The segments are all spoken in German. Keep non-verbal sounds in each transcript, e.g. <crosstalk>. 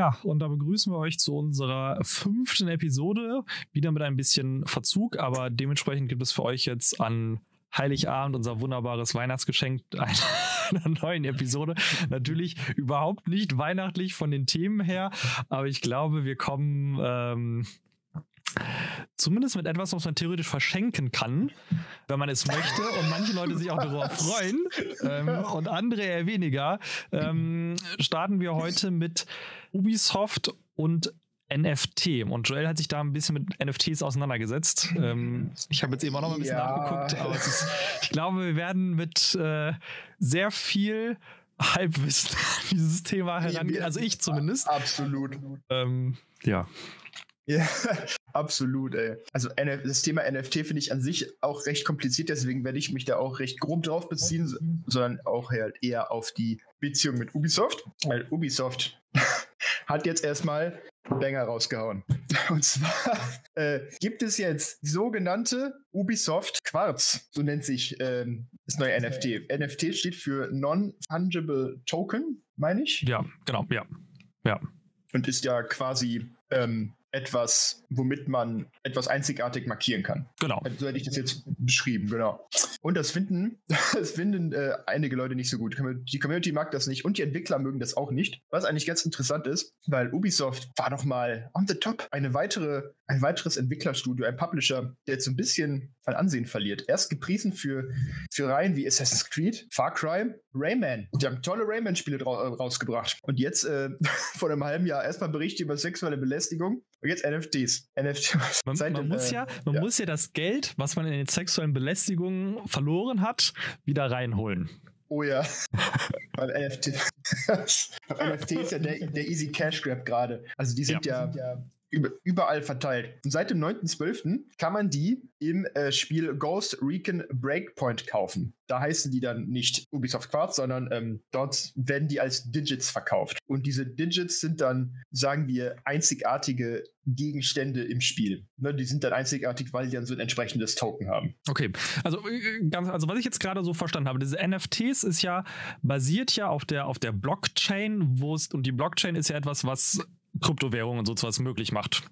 Ja, und da begrüßen wir euch zu unserer fünften Episode. Wieder mit ein bisschen Verzug, aber dementsprechend gibt es für euch jetzt an Heiligabend unser wunderbares Weihnachtsgeschenk <laughs> einer neuen Episode. Natürlich überhaupt nicht weihnachtlich von den Themen her, aber ich glaube, wir kommen ähm, zumindest mit etwas, was man theoretisch verschenken kann, wenn man es möchte und manche Leute sich auch <laughs> darüber freuen ähm, und andere eher weniger, ähm, starten wir heute mit Ubisoft und NFT. Und Joel hat sich da ein bisschen mit NFTs auseinandergesetzt. Ähm, ich habe jetzt eben auch noch mal ein bisschen ja. nachgeguckt, aber ist, ich glaube, wir werden mit äh, sehr viel Halbwissen dieses Thema herangehen. Also ich zumindest. Absolut. Ähm, ja. Ja, absolut, ey. Also das Thema NFT finde ich an sich auch recht kompliziert, deswegen werde ich mich da auch recht grob drauf beziehen, sondern auch halt eher auf die Beziehung mit Ubisoft. Weil Ubisoft <laughs> hat jetzt erstmal Banger rausgehauen. <laughs> Und zwar äh, gibt es jetzt sogenannte Ubisoft Quartz, so nennt sich ähm, das neue NFT. NFT steht für Non-Fungible Token, meine ich. Ja, genau, ja. Ja. Und ist ja quasi ähm, etwas, womit man etwas einzigartig markieren kann. Genau. So hätte ich das jetzt beschrieben, genau. Und das finden, <laughs> das finden äh, einige Leute nicht so gut. Die Community mag das nicht und die Entwickler mögen das auch nicht. Was eigentlich ganz interessant ist, weil Ubisoft war noch mal on the top. Eine weitere, ein weiteres Entwicklerstudio, ein Publisher, der jetzt so ein bisschen an Ansehen verliert. Erst gepriesen für, für Reihen wie Assassin's Creed, Far Cry, Rayman. Die haben tolle Rayman-Spiele rausgebracht. Und jetzt äh, <laughs> vor einem halben Jahr erstmal Berichte über sexuelle Belästigung und jetzt NFTs. NFTs. <laughs> Man, man, muss, äh, ja, man ja. muss ja das Geld, was man in den sexuellen Belästigungen verloren hat, wieder reinholen. Oh ja. Beim NFT. NFT ist ja der, der Easy Cash Grab gerade. Also die sind ja, ja überall verteilt. Und seit dem 9.12. kann man die im äh, Spiel Ghost Recon Breakpoint kaufen. Da heißen die dann nicht Ubisoft Quartz, sondern ähm, dort werden die als Digits verkauft. Und diese Digits sind dann, sagen wir, einzigartige Gegenstände im Spiel. Ne, die sind dann einzigartig, weil die dann so ein entsprechendes Token haben. Okay, also äh, ganz, also was ich jetzt gerade so verstanden habe, diese NFTs ist ja basiert ja auf der auf der Blockchain, wo es und die Blockchain ist ja etwas, was Kryptowährungen und so etwas möglich macht.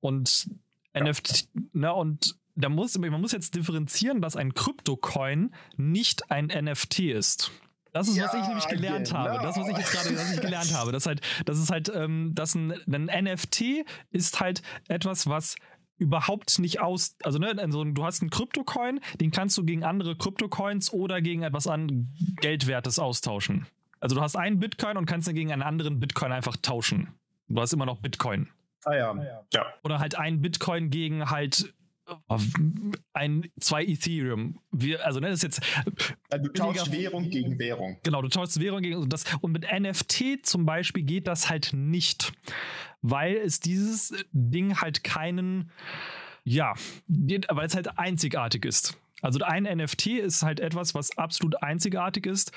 Und ja. NFT, na, und da muss, man muss jetzt differenzieren, dass ein Kryptocoin nicht ein NFT ist. Das ist, ja, was ich nämlich gelernt genau. habe. Das, was ich jetzt gerade was ich gelernt habe. Das halt, das ist halt, ähm, dass ein, ein NFT ist halt etwas, was überhaupt nicht aus, also ne, also du hast einen Kryptocoin, den kannst du gegen andere Kryptocoins oder gegen etwas an Geldwertes austauschen. Also du hast einen Bitcoin und kannst ihn gegen einen anderen Bitcoin einfach tauschen. Du hast immer noch Bitcoin. Ah ja. ja. Oder halt ein Bitcoin gegen halt äh, ein, zwei Ethereum. Wir, also, ne, das ist jetzt. Also du tauschst Währung gegen Währung. Genau, du tauschst Währung gegen das. Und mit NFT zum Beispiel geht das halt nicht, weil es dieses Ding halt keinen, ja, weil es halt einzigartig ist. Also ein NFT ist halt etwas, was absolut einzigartig ist.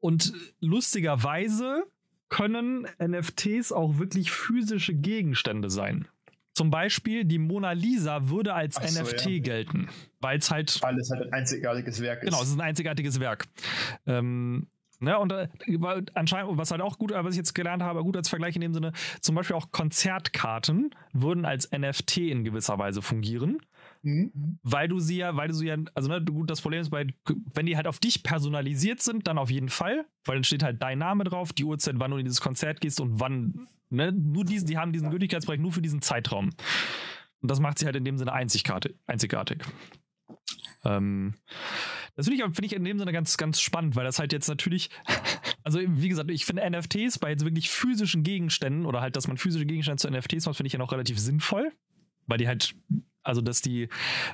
Und lustigerweise können NFTs auch wirklich physische Gegenstände sein. Zum Beispiel die Mona Lisa würde als so, NFT ja. gelten, weil es halt. Weil es halt ein einzigartiges Werk ist. Genau, es ist ein einzigartiges Werk. Ähm, Ne, und äh, anscheinend, was halt auch gut, was ich jetzt gelernt habe, gut als Vergleich in dem Sinne, zum Beispiel auch Konzertkarten würden als NFT in gewisser Weise fungieren. Mhm. Weil du sie ja, weil du sie ja, also ne, gut, das Problem ist, bei, wenn die halt auf dich personalisiert sind, dann auf jeden Fall, weil dann steht halt dein Name drauf, die Uhrzeit, wann du in dieses Konzert gehst und wann, ne, nur diesen, die haben diesen Gültigkeitsbereich nur für diesen Zeitraum. Und das macht sie halt in dem Sinne einzigartig. einzigartig. Ähm, das finde ich, find ich in dem Sinne ganz, ganz spannend, weil das halt jetzt natürlich, <laughs> also wie gesagt, ich finde NFTs bei jetzt wirklich physischen Gegenständen oder halt, dass man physische Gegenstände zu NFTs macht, finde ich ja noch relativ sinnvoll, weil die halt also, dass die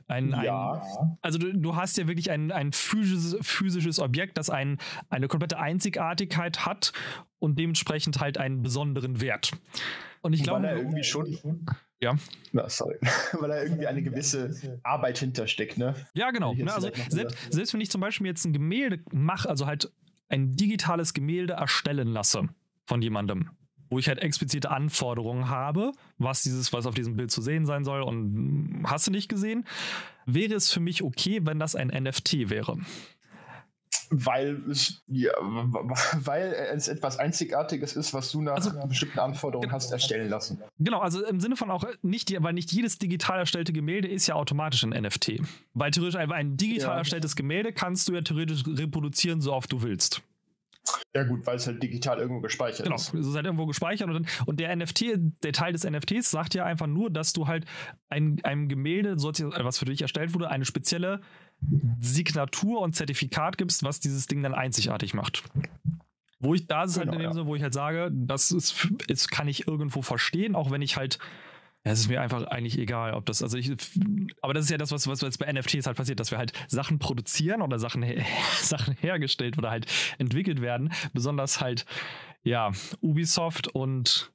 ein, ja. ein also du, du, hast ja wirklich ein, ein physisches, physisches Objekt, das ein, eine komplette Einzigartigkeit hat und dementsprechend halt einen besonderen Wert. Und ich glaube. Weil er irgendwie schon. Ja. Na, sorry. <laughs> Weil da irgendwie eine gewisse Arbeit hintersteckt, ne? Ja, genau. Ne, also selbst, selbst wenn ich zum Beispiel jetzt ein Gemälde mache, also halt ein digitales Gemälde erstellen lasse von jemandem, wo ich halt explizite Anforderungen habe, was dieses, was auf diesem Bild zu sehen sein soll und hast du nicht gesehen, wäre es für mich okay, wenn das ein NFT wäre. weil es, ja, <laughs> weil es etwas Einzigartiges ist, was du nach also, bestimmten Anforderungen genau, hast erstellen lassen. Genau, also im Sinne von auch nicht, weil nicht jedes digital erstellte Gemälde ist ja automatisch ein NFT. Weil theoretisch einfach ein digital ja. erstelltes Gemälde kannst du ja theoretisch reproduzieren, so oft du willst. Ja, gut, weil es halt digital irgendwo gespeichert genau, ist. Genau, es ist halt irgendwo gespeichert und, und der NFT, der Teil des NFTs sagt ja einfach nur, dass du halt ein, einem Gemälde, was für dich erstellt wurde, eine spezielle Signatur und Zertifikat gibst, was dieses Ding dann einzigartig macht. Wo ich, da ist es halt genau, halt in dem ja. Sinne, wo ich halt sage, das ist, ist, kann ich irgendwo verstehen, auch wenn ich halt es ist mir einfach eigentlich egal, ob das, also ich, aber das ist ja das, was, was jetzt bei NFTs halt passiert, dass wir halt Sachen produzieren oder Sachen, <laughs> Sachen hergestellt oder halt entwickelt werden. Besonders halt, ja, Ubisoft und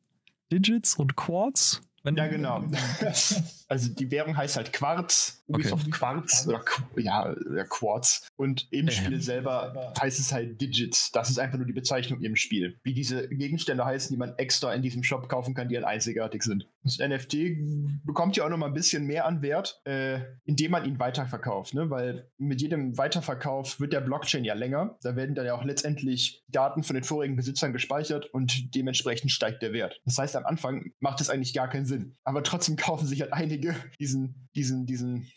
Digits und Quartz wenn ja, genau. <laughs> <laughs> also die Währung heißt halt Quarz, Ubisoft okay. Quarz oder ja, Quartz. Und im äh. Spiel selber heißt es halt Digits. Das ist einfach nur die Bezeichnung im Spiel. Wie diese Gegenstände heißen, die man extra in diesem Shop kaufen kann, die halt einzigartig sind. Das NFT bekommt ja auch noch mal ein bisschen mehr an Wert, äh, indem man ihn weiterverkauft. Ne? Weil mit jedem Weiterverkauf wird der Blockchain ja länger. Da werden dann ja auch letztendlich Daten von den vorigen Besitzern gespeichert und dementsprechend steigt der Wert. Das heißt, am Anfang macht es eigentlich gar keinen Sinn. Aber trotzdem <laughs> kaufen sich halt einige diesen, diesen, diesen,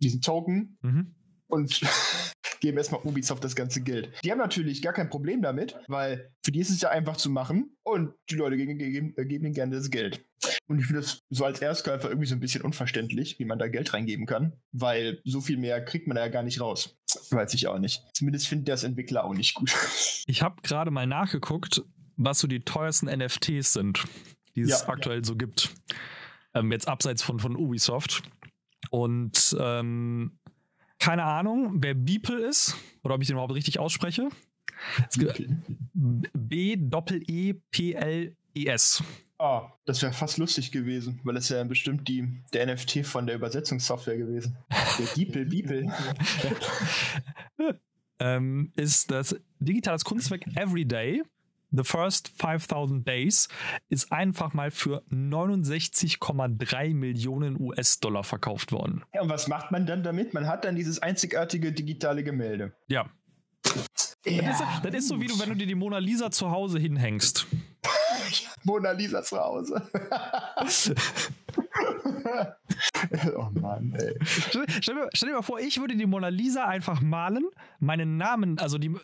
diesen Token. Mhm und <laughs> geben erstmal Ubisoft das ganze Geld. Die haben natürlich gar kein Problem damit, weil für die ist es ja einfach zu machen und die Leute geben, geben, geben ihnen gerne das Geld. Und ich finde das so als Erstkäufer irgendwie so ein bisschen unverständlich, wie man da Geld reingeben kann, weil so viel mehr kriegt man da ja gar nicht raus. Weiß ich auch nicht. Zumindest findet das Entwickler auch nicht gut. <laughs> Ich habe gerade mal nachgeguckt, was so die teuersten NFTs sind, die es ja, aktuell ja. so gibt. Ähm, jetzt abseits von, von Ubisoft. Und ähm, keine Ahnung, wer Beeple ist oder ob ich den überhaupt richtig ausspreche. B-E-P-L-E-S. Ah, das wäre fast lustig gewesen, weil es ja bestimmt die, der NFT von der Übersetzungssoftware gewesen. Der Beeple, Beeple. <laughs> ähm, ist das digitales Kunstwerk Everyday The First 5000 Days ist einfach mal für 69,3 Millionen US-Dollar verkauft worden. Ja, und was macht man dann damit? Man hat dann dieses einzigartige digitale Gemälde. Ja. ja das, ist, das ist so, wie du, wenn du dir die Mona Lisa zu Hause hinhängst. <laughs> Mona Lisa zu Hause. <laughs> oh Mann, ey. Stell, stell, dir, stell, dir, mal vor, ich würde die Mona Lisa einfach malen, meinen Namen, also die,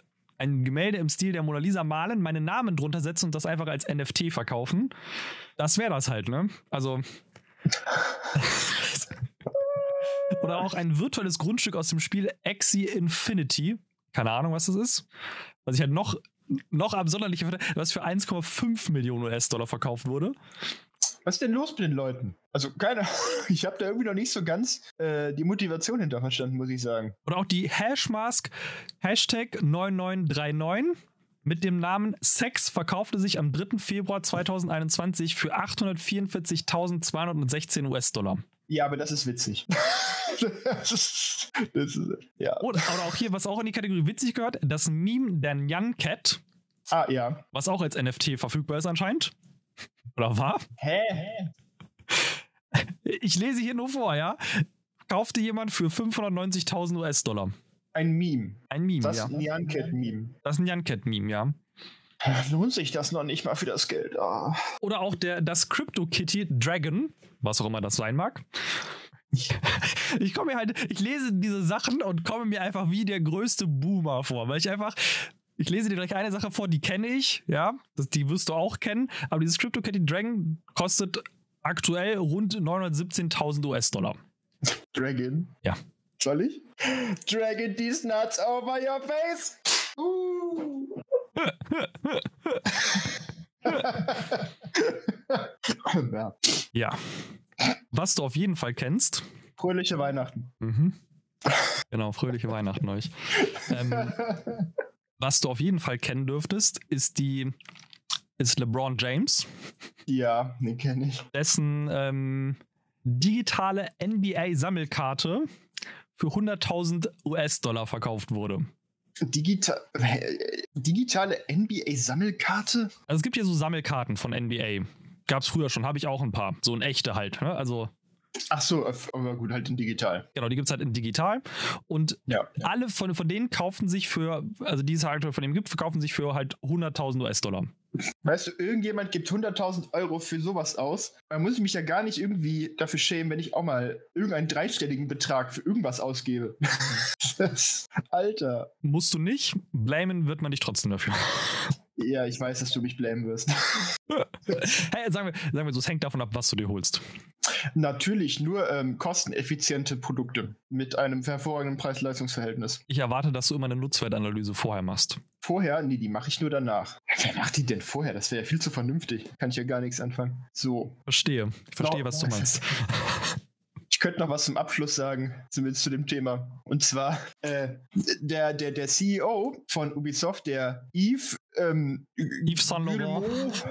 ein Gemälde im Stil der Mona Lisa malen, meinen Namen drunter setzen und das einfach als NFT verkaufen. Das wäre das halt, ne? Also. <laughs> Oder auch ein virtuelles Grundstück aus dem Spiel Axie Infinity. Keine Ahnung, was das ist. Was ich halt noch, noch absonderlicher finde, was für 1,5 Millionen US-Dollar verkauft wurde. Was ist denn los mit den Leuten? Also, keine <laughs> ich habe da irgendwie noch nicht so ganz äh, die Motivation hinter verstanden, muss ich sagen. Oder auch die Hashmask Hashtag 9939 mit dem Namen Sex verkaufte sich am 3. Februar 2021 für 844.216 US-Dollar. Ja, aber das ist witzig. <laughs> das ist, das ist, ja. Oder, oder auch hier, was auch in die Kategorie witzig gehört, das Meme der Nyan Cat. Ah, ja. Was auch als NFT verfügbar ist anscheinend. Oder war? Hä? Ich lese hier nur vor, ja. Kaufte jemand für 590.000 US-Dollar. Ein Meme. Ein Meme, das ja. Das ist ein Nyan-Cat-Meme. Das ist ein Nyan-Cat-Meme, ja. Lohnt sich das noch nicht mal für das Geld? Oh. Oder auch der, das Crypto Kitty Dragon, was auch immer das sein mag. <laughs> Ich komme mir halt, ich lese diese Sachen und komme mir einfach wie der größte Boomer vor, weil ich einfach ich lese dir gleich eine Sache vor, die kenne ich, ja, das, die wirst du auch kennen, aber dieses CryptoKitty Dragon kostet aktuell rund 917.000 US-Dollar. Dragon? Ja. Soll ich? Dragon these nuts over your face. Uh. ja. ja. Was du auf jeden Fall kennst. Fröhliche Weihnachten. Mhm. Genau, fröhliche Weihnachten euch. ähm, <laughs> was du auf jeden Fall kennen dürftest, ist die ist LeBron James. Ja, den kenne ich. Dessen ähm, digitale NBA-Sammelkarte für 100.000 US-Dollar verkauft wurde. Digital, äh, digitale NBA-Sammelkarte? Also es gibt ja so Sammelkarten von NBA. Gab es früher schon, habe ich auch ein paar. So ein echte halt. Ne? Also Ach so, aber gut, halt in digital. Genau, die gibt es halt in digital. Und Ja. ja. alle von, von denen kaufen sich für, also die es halt von dem gibt, kaufen sich für halt 100.000 US-Dollar. Weißt du, irgendjemand gibt 100.000 Euro für sowas aus. Da muss ich mich ja gar nicht irgendwie dafür schämen, wenn ich auch mal irgendeinen dreistelligen Betrag für irgendwas ausgebe. <laughs> Alter. Musst du nicht, blamen wird man dich trotzdem dafür. <laughs> Ja, ich weiß, dass du mich blamen wirst. <laughs> hey, sagen wir, sagen wir so, es hängt davon ab, was du dir holst. Natürlich nur ähm, kosteneffiziente Produkte mit einem hervorragenden Preis-Leistungs-Verhältnis. Ich erwarte, dass du immer eine Nutzwertanalyse vorher machst. Vorher? Nee, die mache ich nur danach. Wer macht die denn vorher? Das wäre ja viel zu vernünftig. Kann ich ja gar nichts anfangen. So. Verstehe. Ich verstehe, was du meinst. <laughs> Ich könnte noch was zum Abschluss sagen, zumindest zu dem Thema. Und zwar äh, der, der, der CEO von Ubisoft, der Yves, ähm, Yves Saint Laurent.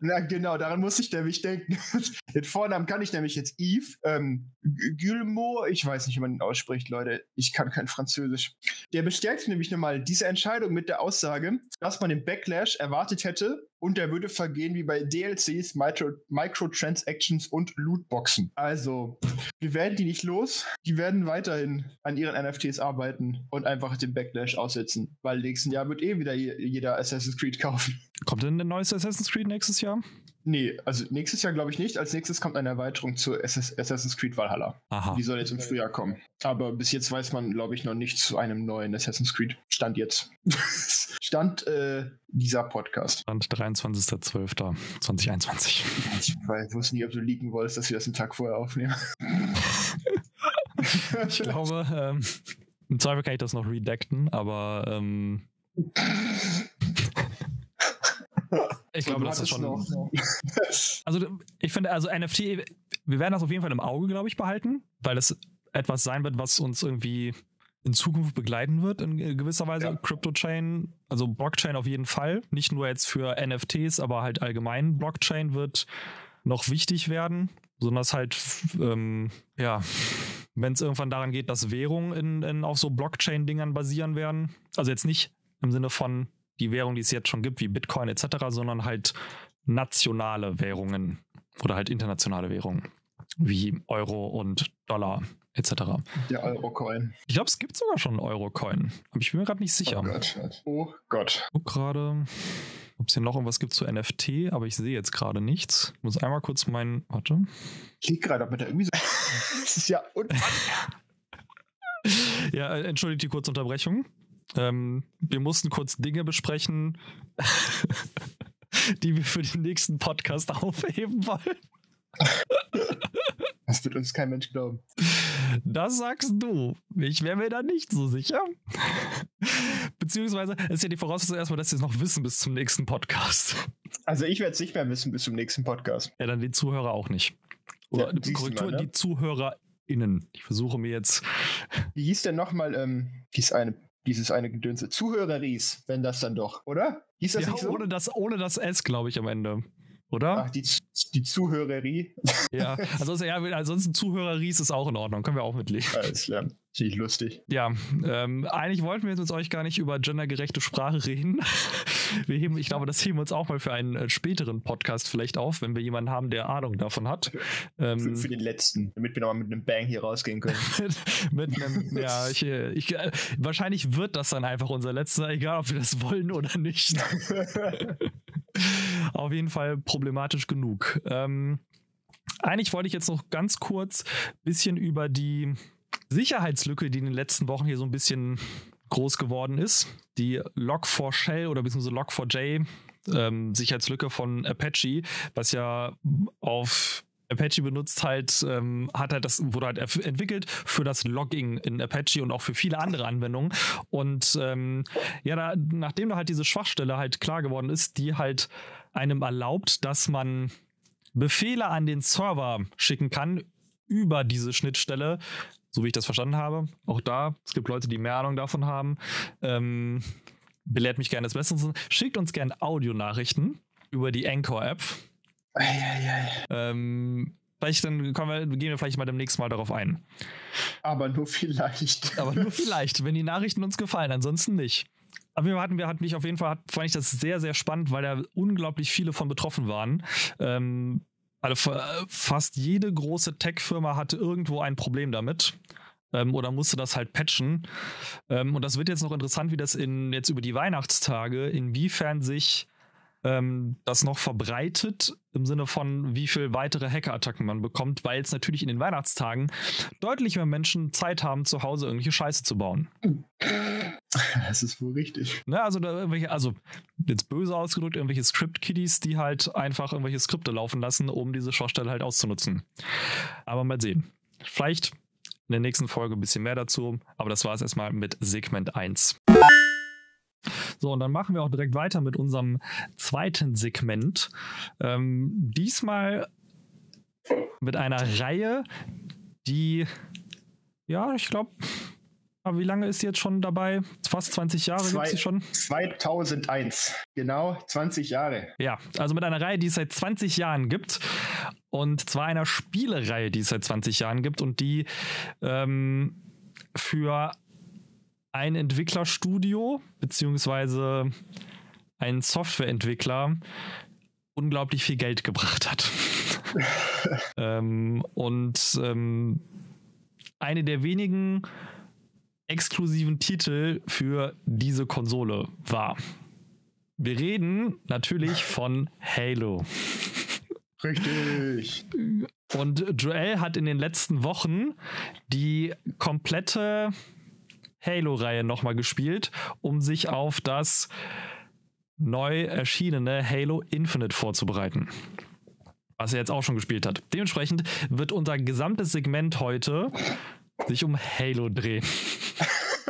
Na genau, daran muss ich nämlich denken. <laughs> Den Vornamen kann ich nämlich jetzt Yves ähm, Guillemot. Ich weiß nicht, wie man ihn ausspricht, Leute. Ich kann kein Französisch. Der bestärkt nämlich nochmal diese Entscheidung mit der Aussage, dass man den Backlash erwartet hätte und der würde vergehen wie bei DLCs, Micro Microtransactions und Lootboxen. Also, wir werden die nicht los. Die werden weiterhin an ihren NFTs arbeiten und einfach den Backlash aussetzen, weil nächsten Jahr wird eh wieder je- jeder Assassin's Creed kaufen. Kommt denn ein neues Assassin's Creed nächstes Jahr? Nee, also nächstes Jahr glaube ich nicht. Als nächstes kommt eine Erweiterung zu SS Assassin's Creed Valhalla. Aha. Die soll jetzt im Frühjahr kommen. Aber bis jetzt weiß man, glaube ich, noch nichts zu einem neuen Assassin's Creed. Stand jetzt. <laughs> Stand äh, dieser Podcast. Stand 23.12.2021. Ich weiß, wusste nicht, ob du leaken wolltest, dass wir das einen Tag vorher aufnehmen. <laughs> Ich glaube, ähm, im Zweifel kann ich das noch redacten, aber ähm, <laughs> ich glaube, das ist schon. <laughs> Also ich finde, also NFT, wir werden das auf jeden Fall im Auge, glaube ich, behalten, weil es etwas sein wird, was uns irgendwie in Zukunft begleiten wird in gewisser Weise. Ja. Crypto-Chain, also Blockchain auf jeden Fall. Nicht nur jetzt für NFTs, aber halt allgemein Blockchain wird noch wichtig werden, sondern es halt, ähm, ja, wenn es irgendwann daran geht, dass Währungen in, in, auf so Blockchain-Dingern basieren werden. Also jetzt nicht im Sinne von die Währung, die es jetzt schon gibt, wie Bitcoin etc., sondern halt nationale Währungen oder halt internationale Währungen wie Euro und Dollar etc. Der Eurocoin. Ich glaube, es gibt sogar schon einen Euro-Coin, aber ich bin mir gerade nicht sicher. Oh Gott. Oh Gott. Ich guck gerade, ob es hier noch irgendwas gibt zu NFT, aber ich sehe jetzt gerade nichts. Ich muss einmal kurz meinen, warte. Ich lieg gerade, ob mit der irgendwie so. <laughs> das ist ja unfassbar. Ja, äh, entschuldigt die kurze Unterbrechung. Ähm, wir mussten kurz Dinge besprechen, <laughs> die wir für den nächsten Podcast <laughs> aufheben wollen. Das wird uns kein Mensch glauben. Das sagst du. Ich wäre mir da nicht so sicher. Beziehungsweise ist ja die Voraussetzung erstmal, dass sie es noch wissen bis zum nächsten Podcast. Also ich werde es nicht mehr wissen bis zum nächsten Podcast. Ja, dann die Zuhörer auch nicht. Oder Ja, Korrektur, mal, ne? die ZuhörerInnen. Ich versuche mir jetzt. Wie hieß denn nochmal ähm, dies eine, dieses eine Gedönse? Zuhöreries, wenn das dann doch, oder? Hieß das Ja, nicht so? ohne, das, ohne das S, glaube ich, am Ende. Oder? Ach, die, die Zuhörerie. <laughs> Ja. Ansonsten, ja, ansonsten Zuhörer-Ries ist auch in Ordnung. Können wir auch mitlegen. Alles klar. Finde ich lustig. Ja, ähm, eigentlich wollten wir jetzt mit euch gar nicht über gendergerechte Sprache reden. <laughs> Wir heben, ich glaube, das heben wir uns auch mal für einen äh, späteren Podcast vielleicht auf, wenn wir jemanden haben, der Ahnung davon hat. Für, Ähm, für den letzten, damit wir nochmal mit einem Bang hier rausgehen können. <laughs> mit, mit einem, ja, ich, äh, ich, äh, wahrscheinlich wird das dann einfach unser letzter, egal ob wir das wollen oder nicht. <laughs> Auf jeden Fall problematisch genug. Ähm, eigentlich wollte ich jetzt noch ganz kurz ein bisschen über die Sicherheitslücke, die in den letzten Wochen hier so ein bisschen groß geworden ist, die Log4Shell oder beziehungsweise Log4j ähm, Sicherheitslücke von Apache, was ja auf Apache benutzt halt, ähm, hat halt das, wurde halt entwickelt für das Logging in Apache und auch für viele andere Anwendungen. Und ähm, ja, da, nachdem da halt diese Schwachstelle halt klar geworden ist, die halt einem erlaubt, dass man Befehle an den Server schicken kann über diese Schnittstelle, so wie ich das verstanden habe. Auch da, es gibt Leute, die mehr Ahnung davon haben. Ähm, belehrt mich gerne des Besseren. Schickt uns gerne Audionachrichten über die Anchor-App. Ähm, vielleicht dann wir, gehen wir vielleicht mal demnächst mal darauf ein. Aber nur vielleicht. Aber nur <laughs> vielleicht, wenn die Nachrichten uns gefallen, ansonsten nicht. Aber wir hatten, wir hatten mich auf jeden Fall, hat, fand ich das sehr, sehr spannend, weil da unglaublich viele von betroffen waren. Ähm, Also fast jede große Tech-Firma hatte irgendwo ein Problem damit. Ähm, oder musste das halt patchen. Ähm, und das wird jetzt noch interessant, wie das in, jetzt über die Weihnachtstage, inwiefern sich ähm, das noch verbreitet im Sinne von, wie viel weitere Hackerattacken man bekommt, weil es natürlich in den Weihnachtstagen deutlich mehr Menschen Zeit haben, zu Hause irgendwelche Scheiße zu bauen. Das ist wohl richtig. Ne, also, da irgendwelche, also jetzt böse ausgedrückt, irgendwelche Script-Kiddies, die halt einfach irgendwelche Skripte laufen lassen, um diese Schwachstelle halt auszunutzen. Aber mal sehen. Vielleicht in der nächsten Folge ein bisschen mehr dazu, aber das war es erstmal mit Segment 1. So, und dann machen wir auch direkt weiter mit unserem zweiten Segment. Ähm, diesmal mit einer Reihe, die, ja, ich glaube, wie lange ist sie jetzt schon dabei? Fast 20 Jahre gibt sie schon? 2001, genau 20 Jahre. Ja, also mit einer Reihe, die es seit 20 Jahren gibt. Und zwar einer Spielereihe, die es seit 20 Jahren gibt und die ähm, für ein Entwicklerstudio beziehungsweise ein Softwareentwickler unglaublich viel Geld gebracht hat. <laughs> ähm, und ähm, eine der wenigen exklusiven Titel für diese Konsole war. Wir reden natürlich von Halo. Richtig. Und Joel hat in den letzten Wochen die komplette Halo-Reihe nochmal gespielt, um sich auf das neu erschienene Halo Infinite vorzubereiten. Was er jetzt auch schon gespielt hat. Dementsprechend wird unser gesamtes Segment heute sich um Halo drehen.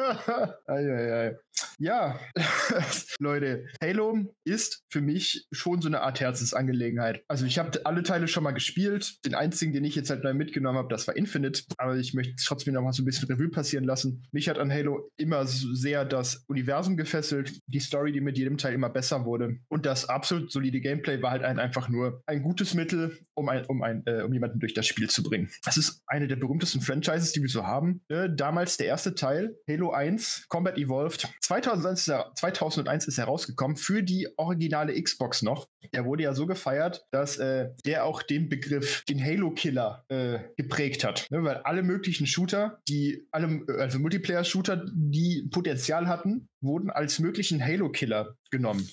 <laughs> ei, ei, ei. Ja, <laughs> Leute, Halo ist für mich schon so eine Art Herzensangelegenheit. Also ich habe alle Teile schon mal gespielt. Den einzigen, den ich jetzt halt neu mitgenommen habe, das war Infinite. Aber ich möchte trotzdem noch mal so ein bisschen Revue passieren lassen. Mich hat an Halo immer sehr das Universum gefesselt, die Story, die mit jedem Teil immer besser wurde. Und das absolut solide Gameplay war halt ein, einfach nur ein gutes Mittel, um, ein, um, ein, äh, um jemanden durch das Spiel zu bringen. Das ist eine der berühmtesten Franchises, die wir so haben. Äh, damals der erste Teil, Halo 1, Combat Evolved. 2001 ist, er, 2001 ist er rausgekommen für die originale Xbox noch. Der wurde ja so gefeiert, dass äh, der auch den Begriff, den Halo-Killer, äh, geprägt hat. Ne? Weil alle möglichen Shooter, die alle, also Multiplayer-Shooter, die Potenzial hatten, wurden als möglichen Halo-Killer genommen.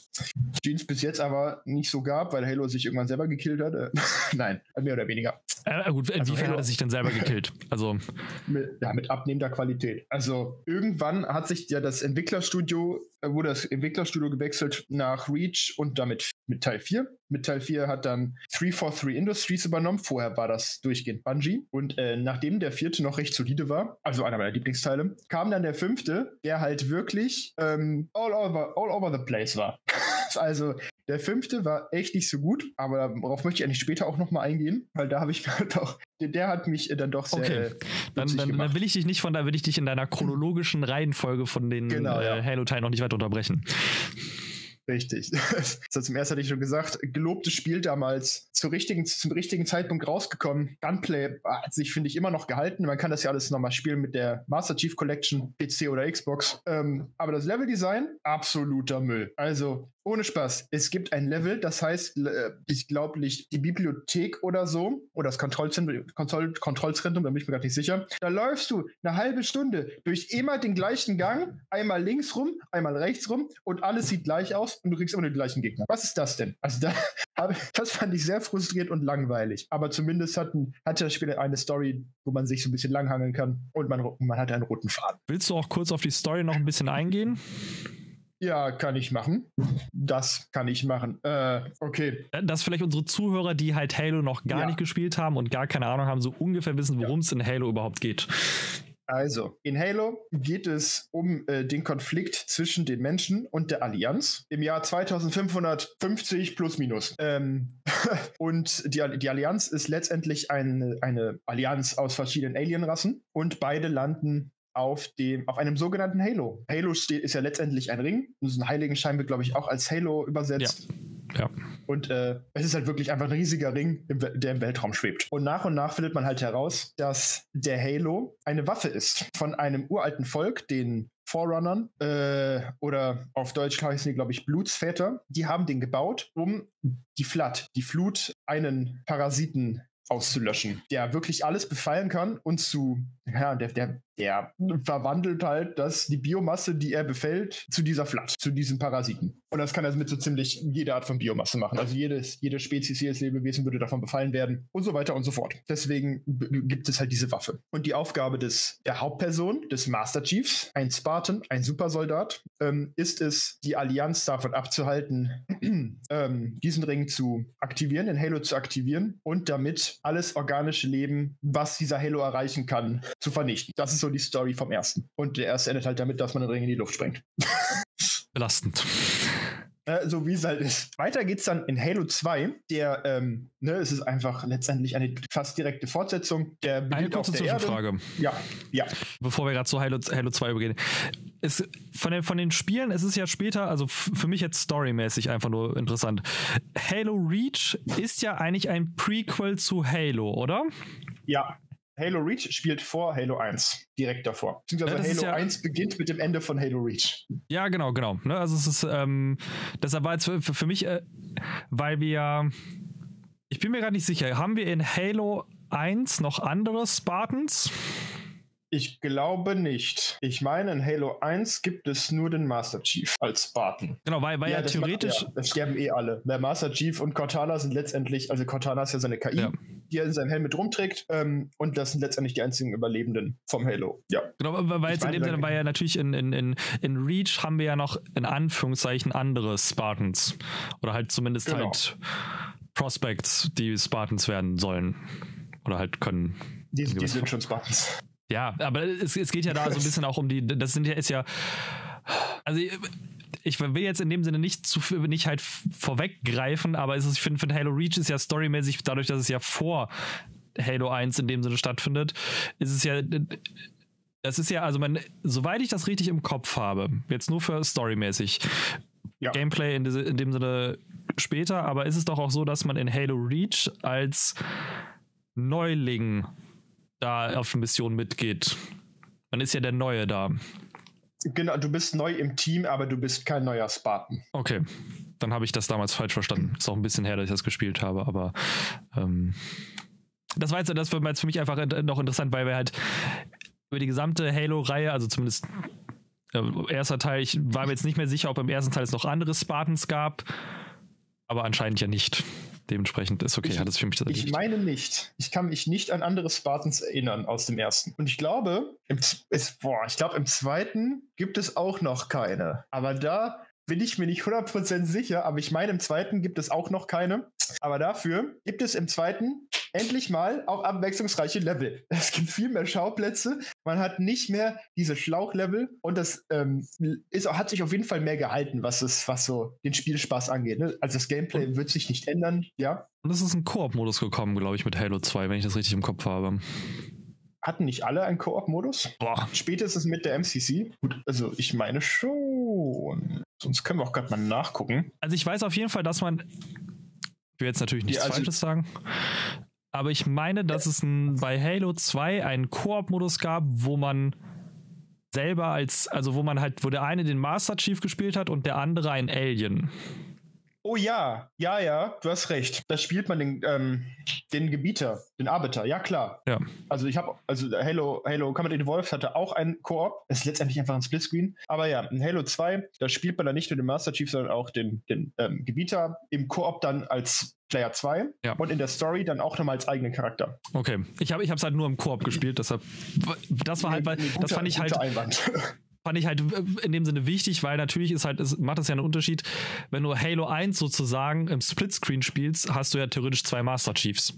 Den es bis jetzt aber nicht so gab, weil Halo sich irgendwann selber gekillt hat. Äh, <laughs> Nein, mehr oder weniger. Äh, gut, also inwiefern also hat er sich denn selber gekillt? Also mit, ja, mit abnehmender Qualität. Also irgendwann hat sich ja das Entwicklerstudio, äh, wurde das Entwicklerstudio gewechselt nach Reach und damit mit Teil 4. Mit Teil 4 hat dann 343 Industries übernommen. Vorher war das durchgehend Bungie. Und äh, nachdem der vierte noch recht solide war, also einer meiner Lieblingsteile, kam dann der fünfte, der halt wirklich ähm, all, over, all over the place war. <laughs> also der fünfte war echt nicht so gut, aber darauf möchte ich eigentlich später auch nochmal eingehen, weil da habe ich <laughs> halt auch, der, der, hat mich dann doch sehr. Okay, dann, dann, dann, will ich dich nicht von da, will ich dich in deiner chronologischen Reihenfolge von den genau, äh, ja. Halo-Teilen noch nicht weiter unterbrechen. Richtig. <laughs> Das zum ersten hatte ich schon gesagt, gelobtes Spiel damals zur richtigen, zum richtigen Zeitpunkt rausgekommen. Gunplay hat sich, finde ich, immer noch gehalten. Man kann das ja alles nochmal spielen mit der Master Chief Collection, PC oder Xbox. Ähm, aber das Leveldesign, absoluter Müll. Also ohne Spaß. Es gibt ein Level, das heißt, äh, ich glaube nicht, die Bibliothek oder so, oder das Kontrollzentrum, Kontroll Kontrollzentrum, da bin ich mir gar nicht sicher. Da läufst du eine halbe Stunde durch immer den gleichen Gang, einmal links rum, einmal rechts rum und alles sieht gleich aus und du kriegst immer den gleichen Gegner. Was ist das denn? Also da, <laughs> das fand ich sehr frustriert und langweilig. Aber zumindest hat, hat das Spiel eine Story, wo man sich so ein bisschen langhangeln kann und man, man hat einen roten Faden. Willst du auch kurz auf die Story noch ein bisschen eingehen? Ja, kann ich machen. Das kann ich machen. Äh, okay. Äh, dass vielleicht unsere Zuhörer, die halt Halo noch gar ja. nicht gespielt haben und gar keine Ahnung haben, so ungefähr wissen, worum es ja. in Halo überhaupt geht. Also, in Halo geht es um äh, den Konflikt zwischen den Menschen und der Allianz im Jahr 2550 plus minus. Ähm, <laughs> und die, die Allianz ist letztendlich eine, eine Allianz aus verschiedenen Alienrassen und beide landen auf dem, auf einem sogenannten Halo. Halo steht, ist ja letztendlich ein Ring. Ein Heiligenschein wird, glaube ich, auch als Halo übersetzt. Ja. ja. Und äh, es ist halt wirklich einfach ein riesiger Ring, im, der im Weltraum schwebt. Und nach und nach findet man halt heraus, dass der Halo eine Waffe ist von einem uralten Volk, den Forerunnern äh, oder auf Deutsch heißen die, glaube ich, Blutsväter. Die haben den gebaut, um die Flood, die Flut, einen Parasiten auszulöschen, der wirklich alles befallen kann und zu, ja, der, der, der verwandelt halt das, die Biomasse, die er befällt, zu dieser Flat, zu diesem Parasiten. Und das kann er mit so ziemlich jeder Art von Biomasse machen. Also jedes, jede Spezies, jedes Lebewesen würde davon befallen werden und so weiter und so fort. Deswegen gibt es halt diese Waffe. Und die Aufgabe des, der Hauptperson, des Master Chiefs, ein Spartan, ein Supersoldat, ähm, ist es, die Allianz davon abzuhalten, <clears throat> ähm, diesen Ring zu aktivieren, den Halo zu aktivieren und damit alles organische Leben, was dieser Halo erreichen kann, zu vernichten. Das ist so die Story vom ersten. Und der erste endet halt damit, dass man den Ring in die Luft sprengt. Belastend. Äh, so wie es halt ist. Weiter geht's dann in Halo 2, der, ähm, ne, es ist einfach letztendlich eine fast direkte Fortsetzung. Der eine kurze Zwischenfrage. Ja, ja. Bevor wir gerade zu Halo, Halo 2 übergehen. Es, von, den, von den Spielen, es ist ja später, also für mich jetzt storymäßig einfach nur interessant. Halo Reach ist ja eigentlich ein Prequel zu Halo, oder? Ja. Halo Reach spielt vor Halo 1, direkt davor. Beziehungsweise Ja, Halo ja- 1 beginnt mit dem Ende von Halo Reach. Ja, genau, genau. Ne, also es ist, ähm, deshalb war jetzt für, für mich, äh, weil wir, ich bin mir gerade nicht sicher, haben wir in Halo 1 noch andere Spartans? Ich glaube nicht. Ich meine, in Halo 1 gibt es nur den Master Chief als Spartan. Genau, weil, weil ja, das theoretisch, Macht, ja, das sterben eh alle. Der Master Chief und Cortana sind letztendlich, also Cortana ist ja seine KI, Ja. die er in seinem Helm mit rumträgt. Ähm, und das sind letztendlich die einzigen Überlebenden vom Halo. Ja. Genau, weil jetzt in dem Sinne, weil ja natürlich in, in, in, in Reach haben wir ja noch in Anführungszeichen andere Spartans. Oder halt zumindest Genau. halt Prospects, die Spartans werden sollen. Oder halt können. Die, die sind schon Spartans. Ja, aber es, es geht ja da so ein bisschen auch um die, das sind ja, ist ja, also ich will jetzt in dem Sinne nicht zu viel- nicht halt vorweggreifen, aber es ist, ich finde, finde Halo Reach ist ja storymäßig, dadurch, dass es ja vor Halo 1 in dem Sinne stattfindet, ist es ja, das ist ja, also man, soweit ich das richtig im Kopf habe, jetzt nur für storymäßig, Ja. Gameplay in, diese, in dem Sinne später, aber ist es doch auch so, dass man in Halo Reach als Neuling da auf eine Mission mitgeht. Man ist ja der Neue da. Genau, du bist neu im Team, aber du bist kein neuer Spartan. Okay, dann habe ich das damals falsch verstanden. Ist auch ein bisschen her, dass ich das gespielt habe, aber ähm, das war jetzt, das war jetzt für mich einfach in- noch interessant, weil wir halt über die gesamte Halo-Reihe, also zumindest äh, erster Teil, ich war mir jetzt nicht mehr sicher, ob im ersten Teil es noch andere Spartans gab, aber anscheinend ja nicht. Dementsprechend ist okay, Ich- hat es für mich das Ich meine nicht. Ich kann mich nicht an andere Spartans erinnern aus dem ersten. Und ich glaube, im, ist, boah, ich glaube, im zweiten gibt es auch noch keine. Aber da bin ich mir nicht 100% sicher. Aber ich meine, im zweiten gibt es auch noch keine. Aber dafür gibt es im zweiten endlich mal auch abwechslungsreiche Level. <laughs> Es gibt viel mehr Schauplätze. Man hat nicht mehr diese Schlauchlevel. Und das ähm, ist, hat sich auf jeden Fall mehr gehalten, was, es, was so den Spielspaß angeht. Ne? Also das Gameplay wird sich nicht ändern. Ja. Und es ist ein Koop-Modus gekommen, glaube ich, mit Halo 2, wenn ich das richtig im Kopf habe. Hatten nicht alle einen Koop-Modus? Boah, Spätestens mit der MCC? Gut, also ich meine schon. Sonst können wir auch gerade mal nachgucken. Also ich weiß auf jeden Fall, dass man. Ich will jetzt natürlich nichts Ja, also- Falsches sagen. Aber ich meine, dass es ein, bei Halo 2 einen Koop-Modus gab, wo man selber als, also wo man halt, wo der eine den Master Chief gespielt hat und der andere ein Alien. Oh ja, ja, ja, du hast recht. Da spielt man den, ähm, den Gebieter, den Arbiter, ja klar. Ja. Also ich habe, also Halo, Halo Combat Evolved hatte auch einen Koop. Das ist letztendlich einfach ein Splitscreen. Aber ja, in Halo 2, da spielt man dann nicht nur den Master Chief, sondern auch den, den ähm, Gebieter. Im Koop dann als Player 2 Ja. und in der Story dann auch nochmal als eigenen Charakter. Okay. Ich habe es halt nur im Koop gespielt, deshalb. Das war halt, weil, Nee, das guter- fand ich halt. Einwand. <laughs> fand ich halt in dem Sinne wichtig, weil natürlich ist halt, es macht es ja einen Unterschied, wenn du Halo 1 sozusagen im Splitscreen spielst, hast du ja theoretisch zwei Master Chiefs.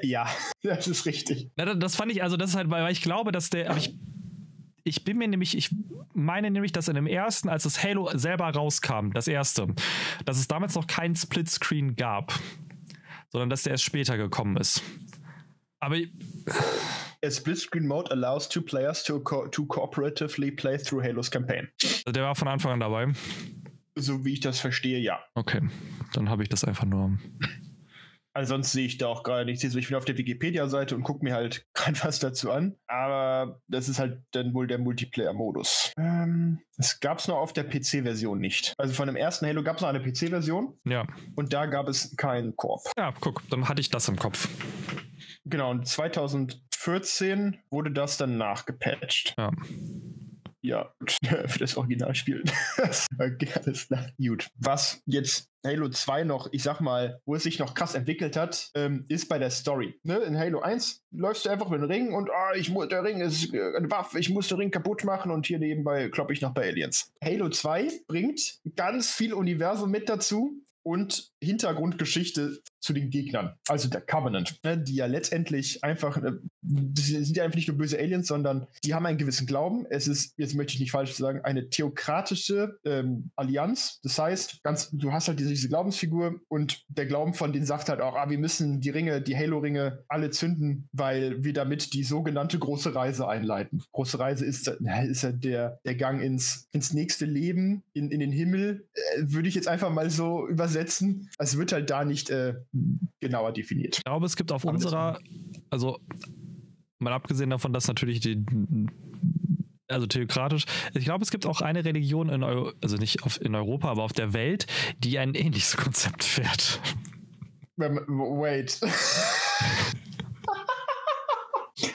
ja, <laughs> das ist richtig. Das fand ich, also das ist halt, weil ich glaube, dass der, aber ich, ich bin mir nämlich, ich meine nämlich, dass in dem ersten, als das Halo selber rauskam, das erste, dass es damals noch keinen Splitscreen gab, sondern dass der erst später gekommen ist. Aber A split-screen mode allows two players to, co to cooperatively play through Halos campaign. der war von Anfang an dabei. So wie ich das verstehe, ja. Okay, dann habe ich das einfach nur. Ansonsten sehe ich da auch gerade nichts. Ich bin auf der Wikipedia-Seite und gucke mir halt <laughs> gerade was dazu an. Aber das ist halt dann wohl der Multiplayer-Modus. Ähm, es gab es noch auf der PC-Version nicht. Also von dem ersten Halo gab es noch eine PC-Version. Ja. Und da gab es keinen Korb. Ja, guck, dann hatte ich das im Kopf. Genau, und 2014 wurde das dann nachgepatcht. Ja. Ja, <laughs> für das Originalspiel. <laughs> alles klar. Gut. Was jetzt Halo 2 noch, ich sag mal, wo es sich noch krass entwickelt hat, ähm, ist bei der Story. Ne? In Halo 1 läufst du einfach mit dem Ring und oh, ich der Ring ist äh, eine Waffe, ich muss den Ring kaputt machen und hier nebenbei kloppe ich noch bei Aliens. Halo 2 bringt ganz viel Universum mit dazu und Hintergrundgeschichte zu den Gegnern, also der Covenant, ne, die ja letztendlich einfach, äh, sind ja einfach nicht nur böse Aliens, sondern die haben einen gewissen Glauben. Es ist, jetzt möchte ich nicht falsch sagen, eine theokratische ähm, Allianz. Das heißt, ganz, du hast halt diese, diese, Glaubensfigur und der Glauben von denen sagt halt auch, ah, wir müssen die Ringe, die Halo-Ringe alle zünden, weil wir damit die sogenannte große Reise einleiten. Große Reise ist, ist ja der, der Gang ins, ins nächste Leben, in, in den Himmel, äh, würde ich jetzt einfach mal so übersetzen. Also wird halt da nicht äh, genauer definiert. Ich glaube, es gibt auf unserer, also mal abgesehen davon, dass natürlich die also theokratisch. Ich glaube, es gibt auch eine Religion in Euro, also nicht auf, in Europa, aber auf der Welt, die ein ähnliches Konzept fährt. Wait.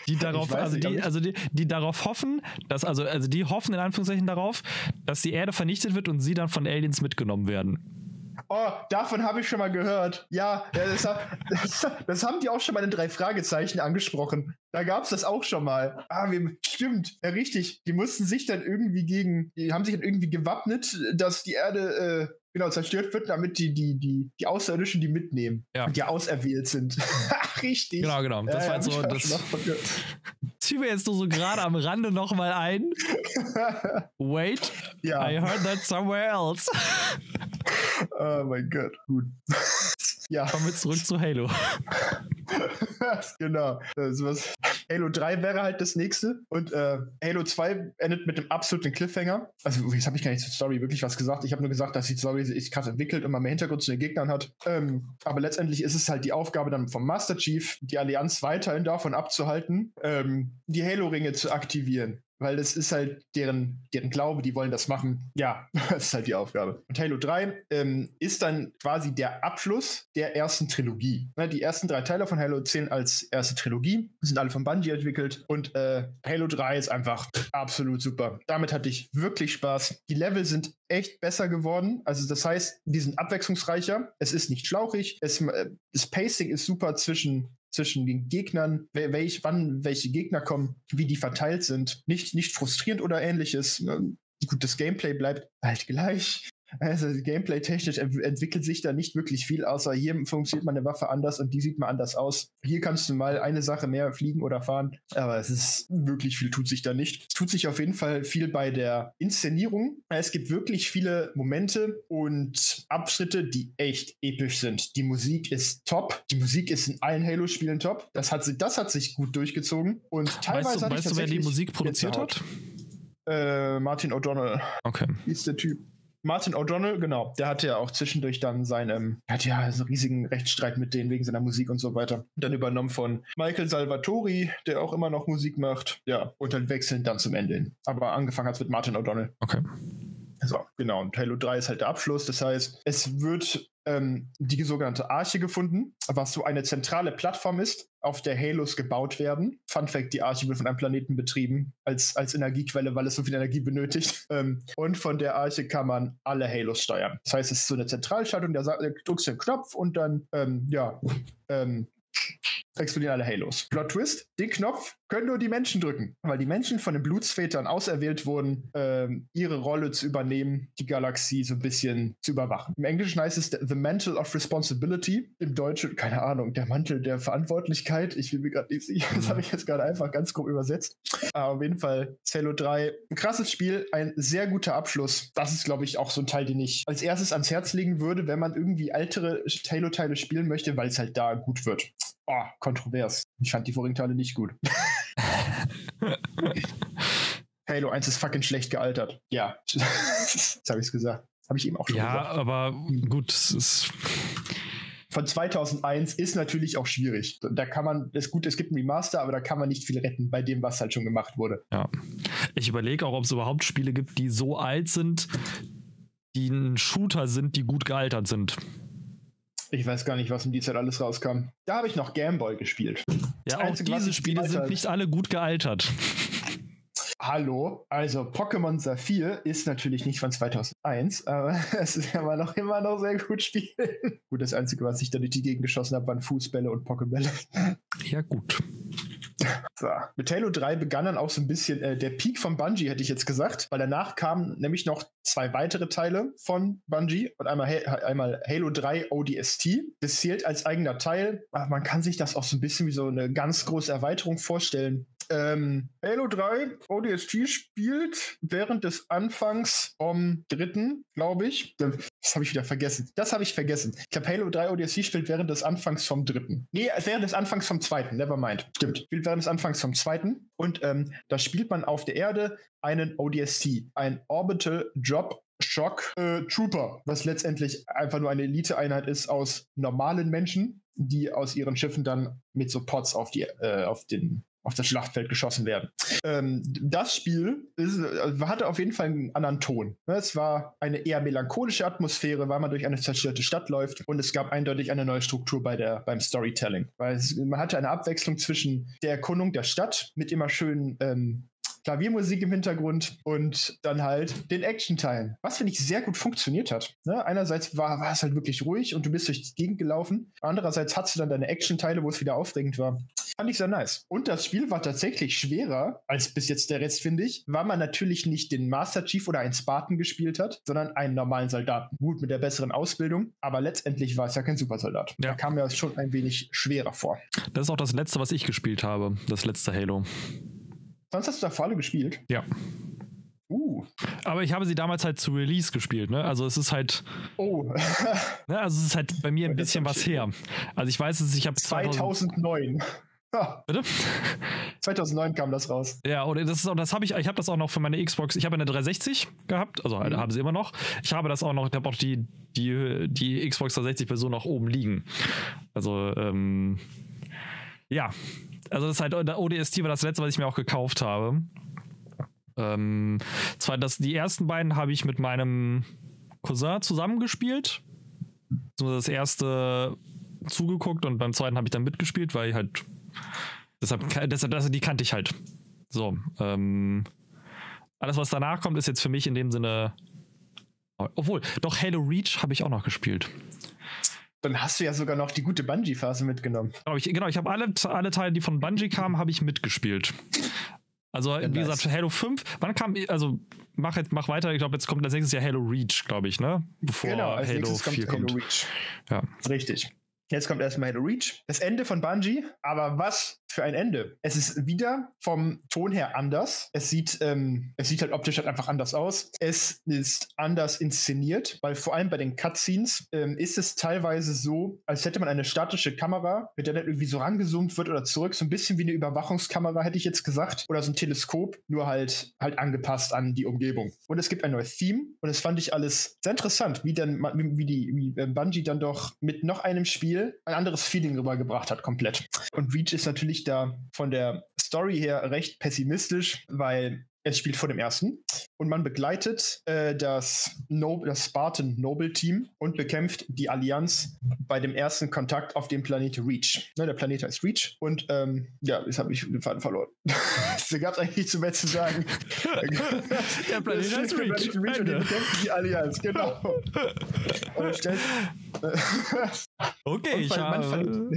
die darauf, also die, also die, die darauf hoffen, dass, also, also die hoffen in Anführungszeichen darauf, dass die Erde vernichtet wird und sie dann von Aliens mitgenommen werden. Oh, davon habe ich schon mal gehört. Ja, das, das, das, haben die auch schon mal in drei Fragezeichen angesprochen. Da gab es das auch schon mal. Ah, wir, stimmt, ja, richtig. Die mussten sich dann irgendwie gegen, die haben sich dann irgendwie gewappnet, dass die Erde äh, genau zerstört wird, damit die, die, die, die Außerirdischen die mitnehmen, ja. die auserwählt sind. <laughs> richtig. Genau, genau. Das ja, war jetzt so, das ziehen wir jetzt nur so gerade am Rande nochmal ein. <laughs> Wait, ja. I heard that somewhere else. <laughs> oh mein Gott, gut. Ja. Kommen wir zurück zu Halo. <laughs> genau. was. Halo 3 wäre halt das nächste. Und äh, Halo 2 endet mit dem absoluten Cliffhanger. Also, jetzt habe ich gar nicht zur Story wirklich was gesagt. Ich habe nur gesagt, dass die Story sich gerade entwickelt und man mehr Hintergrund zu den Gegnern hat. Ähm, aber letztendlich ist es halt die Aufgabe dann vom Master Chief, die Allianz weiterhin davon abzuhalten, ähm, die Halo-Ringe zu aktivieren weil das ist halt deren, deren Glaube, die wollen das machen. Ja, <laughs> das ist halt die Aufgabe. Und Halo 3 ähm, ist dann quasi der Abschluss der ersten Trilogie. Ne, die ersten drei Teile von Halo 10 als erste Trilogie sind alle von Bungie entwickelt und äh, Halo 3 ist einfach absolut super. Damit hatte ich wirklich Spaß. Die Level sind echt besser geworden. Also das heißt, die sind abwechslungsreicher. Es ist nicht schlauchig. Es, äh, das Pacing ist super zwischen zwischen den Gegnern, welch, wann welche Gegner kommen, wie die verteilt sind. Nicht, nicht frustrierend oder ähnliches. Ähm, gut, das Gameplay bleibt halt gleich. Also gameplay-technisch entwickelt sich da nicht wirklich viel, außer hier funktioniert meine Waffe anders und die sieht mal anders aus. Hier kannst du mal eine Sache mehr fliegen oder fahren, aber es ist wirklich viel tut sich da nicht. Es tut sich auf jeden Fall viel bei der Inszenierung. Es gibt wirklich viele Momente und Abschnitte, die echt episch sind. Die Musik ist top. Die Musik ist in allen Halo-Spielen top. Das hat, das hat sich gut durchgezogen und teilweise weißt du, weißt du wer die Musik produziert hat? Äh, Martin O'Donnell. Okay. Ist der Typ? Martin O'Donnell, genau, der hatte ja auch zwischendurch dann seinen, ähm, hat ja einen riesigen Rechtsstreit mit denen wegen seiner Musik und so weiter. Dann übernommen von Michael Salvatori, der auch immer noch Musik macht. Ja, und dann wechseln dann zum Ende hin. Aber angefangen hat es mit Martin O'Donnell. Okay. So, genau. Und Halo 3 ist halt der Abschluss. Das heißt, es wird ähm, die sogenannte Arche gefunden, was so eine zentrale Plattform ist, auf der Halos gebaut werden. Fun Fact: Die Arche wird von einem Planeten betrieben als, als Energiequelle, weil es so viel Energie benötigt. <laughs> Ähm, und von der Arche kann man alle Halos steuern. Das heißt, es ist so eine Zentralschaltung, da drückst du den Knopf und dann, ähm, ja, ähm, explodieren alle Halos. Plot Twist: Den Knopf können nur die Menschen drücken, weil die Menschen von den Blutsvätern auserwählt wurden, ähm, ihre Rolle zu übernehmen, die Galaxie so ein bisschen zu überwachen. Im Englischen heißt es The Mantle of Responsibility. Im Deutschen, keine Ahnung, der Mantel der Verantwortlichkeit. Ich will mir gerade nicht sicher, das habe ich jetzt gerade einfach ganz grob übersetzt. Aber auf jeden Fall, Halo 3, ein krasses Spiel, ein sehr guter Abschluss. Das ist, glaube ich, auch so ein Teil, den ich als erstes ans Herz legen würde, wenn man irgendwie ältere Halo-Teile spielen möchte, weil es halt da gut wird. Oh, kontrovers. Ich fand die vorigen Teile nicht gut. <laughs> Halo 1 ist fucking schlecht gealtert. Ja, <laughs> jetzt habe ich es gesagt. Habe ich eben auch schon ja, gesagt. Ja, aber gut, es ist von 2001 ist natürlich auch schwierig. Da kann man, ist gut, es gibt ein Remaster, aber da kann man nicht viel retten bei dem, was halt schon gemacht wurde. Ja. Ich überlege auch, ob es überhaupt Spiele gibt, die so alt sind, die ein Shooter sind, die gut gealtert sind. Ich weiß gar nicht, was in die Zeit alles rauskam. Da habe ich noch Gameboy gespielt. Ja, auch diese Spiele sind nicht alle gut gealtert. Hallo, also Pokémon Saphir ist natürlich nicht von 2001, aber <laughs> es ist immer noch immer noch sehr gut spielen. gut, das Einzige, was ich da durch die Gegend geschossen habe, waren Fußbälle und Pokébälle. Ja, gut. <laughs> So. Mit Halo 3 begann dann auch so ein bisschen äh, der Peak von Bungie, hätte ich jetzt gesagt, weil danach kamen nämlich noch zwei weitere Teile von Bungie und einmal, einmal Halo 3 ODST. Das zählt als eigener Teil. Aber man kann sich das auch so ein bisschen wie so eine ganz große Erweiterung vorstellen. Ähm, Halo 3 ODST spielt während des Anfangs vom dritten, glaube ich. Das habe ich wieder vergessen. Das habe ich vergessen. Ich glaube, Halo 3 ODST spielt während des Anfangs vom dritten. Nee, während des Anfangs vom zweiten. Nevermind. Stimmt. Spielt während des Anfangs vom zweiten. Und ähm, da spielt man auf der Erde einen ODST, ein Orbital Drop Shock äh, Trooper, was letztendlich einfach nur eine Eliteeinheit ist aus normalen Menschen, die aus ihren Schiffen dann mit so Pots auf, die, äh, auf den auf das Schlachtfeld geschossen werden. Ähm, das Spiel ist, äh, hatte auf jeden Fall einen anderen Ton. Ne, es war eine eher melancholische Atmosphäre, weil man durch eine zerstörte Stadt läuft und es gab eindeutig eine neue Struktur bei der, beim Storytelling. Weil es, man hatte eine Abwechslung zwischen der Erkundung der Stadt mit immer schönen ähm, Klaviermusik im Hintergrund und dann halt den Action-Teilen. Was finde ich sehr gut funktioniert hat. Ne? Einerseits war, war es halt wirklich ruhig und du bist durch die Gegend gelaufen. Andererseits hast du dann deine Action-Teile, wo es wieder aufregend war. Fand ich sehr nice. Und das Spiel war tatsächlich schwerer als bis jetzt der Rest, finde ich, weil man natürlich nicht den Master Chief oder einen Spartan gespielt hat, sondern einen normalen Soldaten. Gut, mit der besseren Ausbildung, aber letztendlich war es ja kein Supersoldat. Ja. Da kam mir das schon ein wenig schwerer vor. Das ist auch das letzte, was ich gespielt habe. Das letzte Halo. Sonst hast du da vor allem gespielt? Ja. Uh. Aber ich habe sie damals halt zu Release gespielt, ne? Also es ist halt. Oh. <laughs> ne? Also es ist halt bei mir ein bisschen was her. Also ich weiß es, ich habe 2009. Bitte? 2009 kam das raus. Ja, oder das ist auch, das habe ich, ich habe das auch noch für meine Xbox. Ich habe eine 360 gehabt, also mhm. habe sie immer noch. Ich habe das auch noch, ich habe auch die, die, die Xbox 360 Version noch oben liegen. Also, ähm, ja, also das ist halt ODST war das letzte, was ich mir auch gekauft habe. Ähm, zwar das, die ersten beiden habe ich mit meinem Cousin zusammengespielt. Das erste zugeguckt und beim zweiten habe ich dann mitgespielt, weil ich halt deshalb, deshalb die kannte ich halt. So, ähm, alles was danach kommt, ist jetzt für mich in dem Sinne. Obwohl, doch Halo Reach habe ich auch noch gespielt. Dann hast du ja sogar noch die gute Bungie-Phase mitgenommen. Genau, ich, genau, ich habe alle, alle Teile, die von Bungie kamen, habe ich mitgespielt. Also, ja, wie nice. gesagt, Halo 5, wann kam, also mach jetzt, mach weiter, ich glaube, jetzt kommt als nächstes Jahr Halo Reach, glaube ich, ne? Bevor genau, als Halo 4 kommt. Halo Reach. Ja. Richtig. Jetzt kommt erstmal Halo Reach. Das Ende von Bungie. Aber was für ein Ende? Es ist wieder vom Ton her anders. Es sieht, ähm, es sieht halt optisch halt einfach anders aus. Es ist anders inszeniert, weil vor allem bei den Cutscenes ähm, ist es teilweise so, als hätte man eine statische Kamera, mit der dann irgendwie so rangezoomt wird oder zurück. So ein bisschen wie eine Überwachungskamera, hätte ich jetzt gesagt. Oder so ein Teleskop, nur halt, halt angepasst an die Umgebung. Und es gibt ein neues Theme. Und das fand ich alles sehr interessant, wie dann, wie, wie die, wie äh, Bungie dann doch mit noch einem Spiel Spiel ein anderes Feeling rübergebracht hat, komplett. Und Reach ist natürlich da von der Story her recht pessimistisch, weil es spielt vor dem ersten und man begleitet äh, das, no das Spartan Noble Team und bekämpft die Allianz bei dem ersten Kontakt auf dem Planet Reach. Ne, der Planet heißt Reach und ähm, ja, jetzt habe ich den Faden verloren. <laughs> da gab es eigentlich nichts mehr zu sagen. <laughs> der Planet heißt Reach. Reach und die bekämpfen die Allianz, genau. <laughs> Und stellt, okay, ich habe...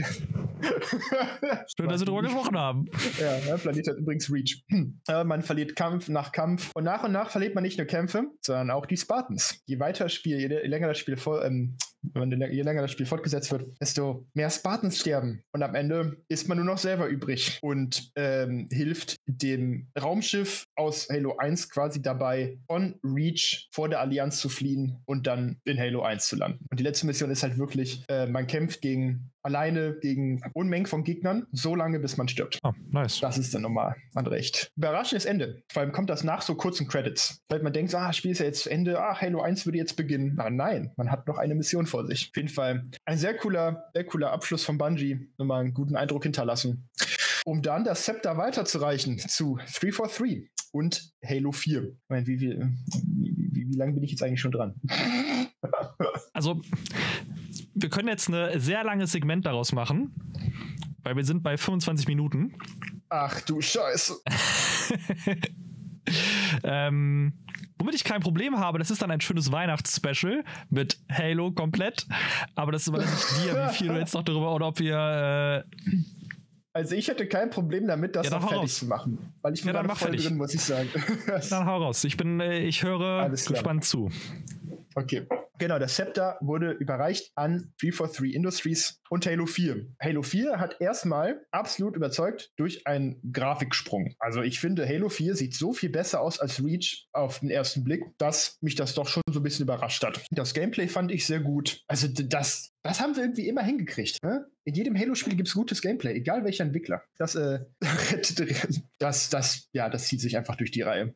Schön, dass wir darüber gesprochen haben. Ja, der Planet hat übrigens Reach. Hm. man verliert Kampf nach Kampf und nach und nach verliert man nicht nur Kämpfe, sondern auch die Spartans. Je weiter das Spiel, je länger das Spiel voll, ähm, je länger das Spiel fortgesetzt wird, desto mehr Spartans sterben. Und am Ende ist man nur noch selber übrig und ähm, hilft dem Raumschiff aus Halo 1 quasi dabei, von Reach vor der Allianz zu fliehen und dann in Halo 1 zu landen. Und die letzte Mission ist halt wirklich, äh, man kämpft gegen alleine gegen Unmengen von Gegnern, so lange, bis man stirbt. Oh, nice. Das ist dann nochmal ein recht überraschendes Ende. Vor allem kommt das nach so kurzen Credits. Weil man denkt, ah, Spiel ist ja jetzt zu Ende, ah, Halo 1 würde jetzt beginnen. Aber nein, man hat noch eine Mission vor sich. Auf jeden Fall ein sehr cooler, sehr cooler Abschluss von Bungie. Nochmal einen guten Eindruck hinterlassen. Um dann das Zepter weiterzureichen zu 343 und Halo 4. Ich meine, wie, wie, wie, wie lange bin ich jetzt eigentlich schon dran? Also, wir können jetzt ein sehr langes Segment daraus machen, weil wir sind bei 25 Minuten. Ach du Scheiße. <laughs> ähm, womit ich kein Problem habe, das ist dann ein schönes Weihnachtsspecial mit Halo komplett. Aber das überlasse ich dir, wie viel du jetzt noch darüber oder ob wir. Äh, also ich hätte kein Problem damit, das ja, noch fertig raus. zu machen. Weil ich bin ja, dann voll fertig. drin, muss ich sagen. dann hau raus. Ich bin, äh, ich höre gespannt zu. Okay. Genau, das Scepter wurde überreicht an 343 Industries und Halo 4. Halo 4 hat erstmal absolut überzeugt durch einen Grafiksprung. Also ich finde, Halo 4 sieht so viel besser aus als Reach auf den ersten Blick, dass mich das doch schon so ein bisschen überrascht hat. Das Gameplay fand ich sehr gut. Also das, das haben sie irgendwie immer hingekriegt. Ne? In jedem Halo-Spiel gibt es gutes Gameplay, egal welcher Entwickler. Das, äh, <laughs> das, das, ja, das zieht sich einfach durch die Reihe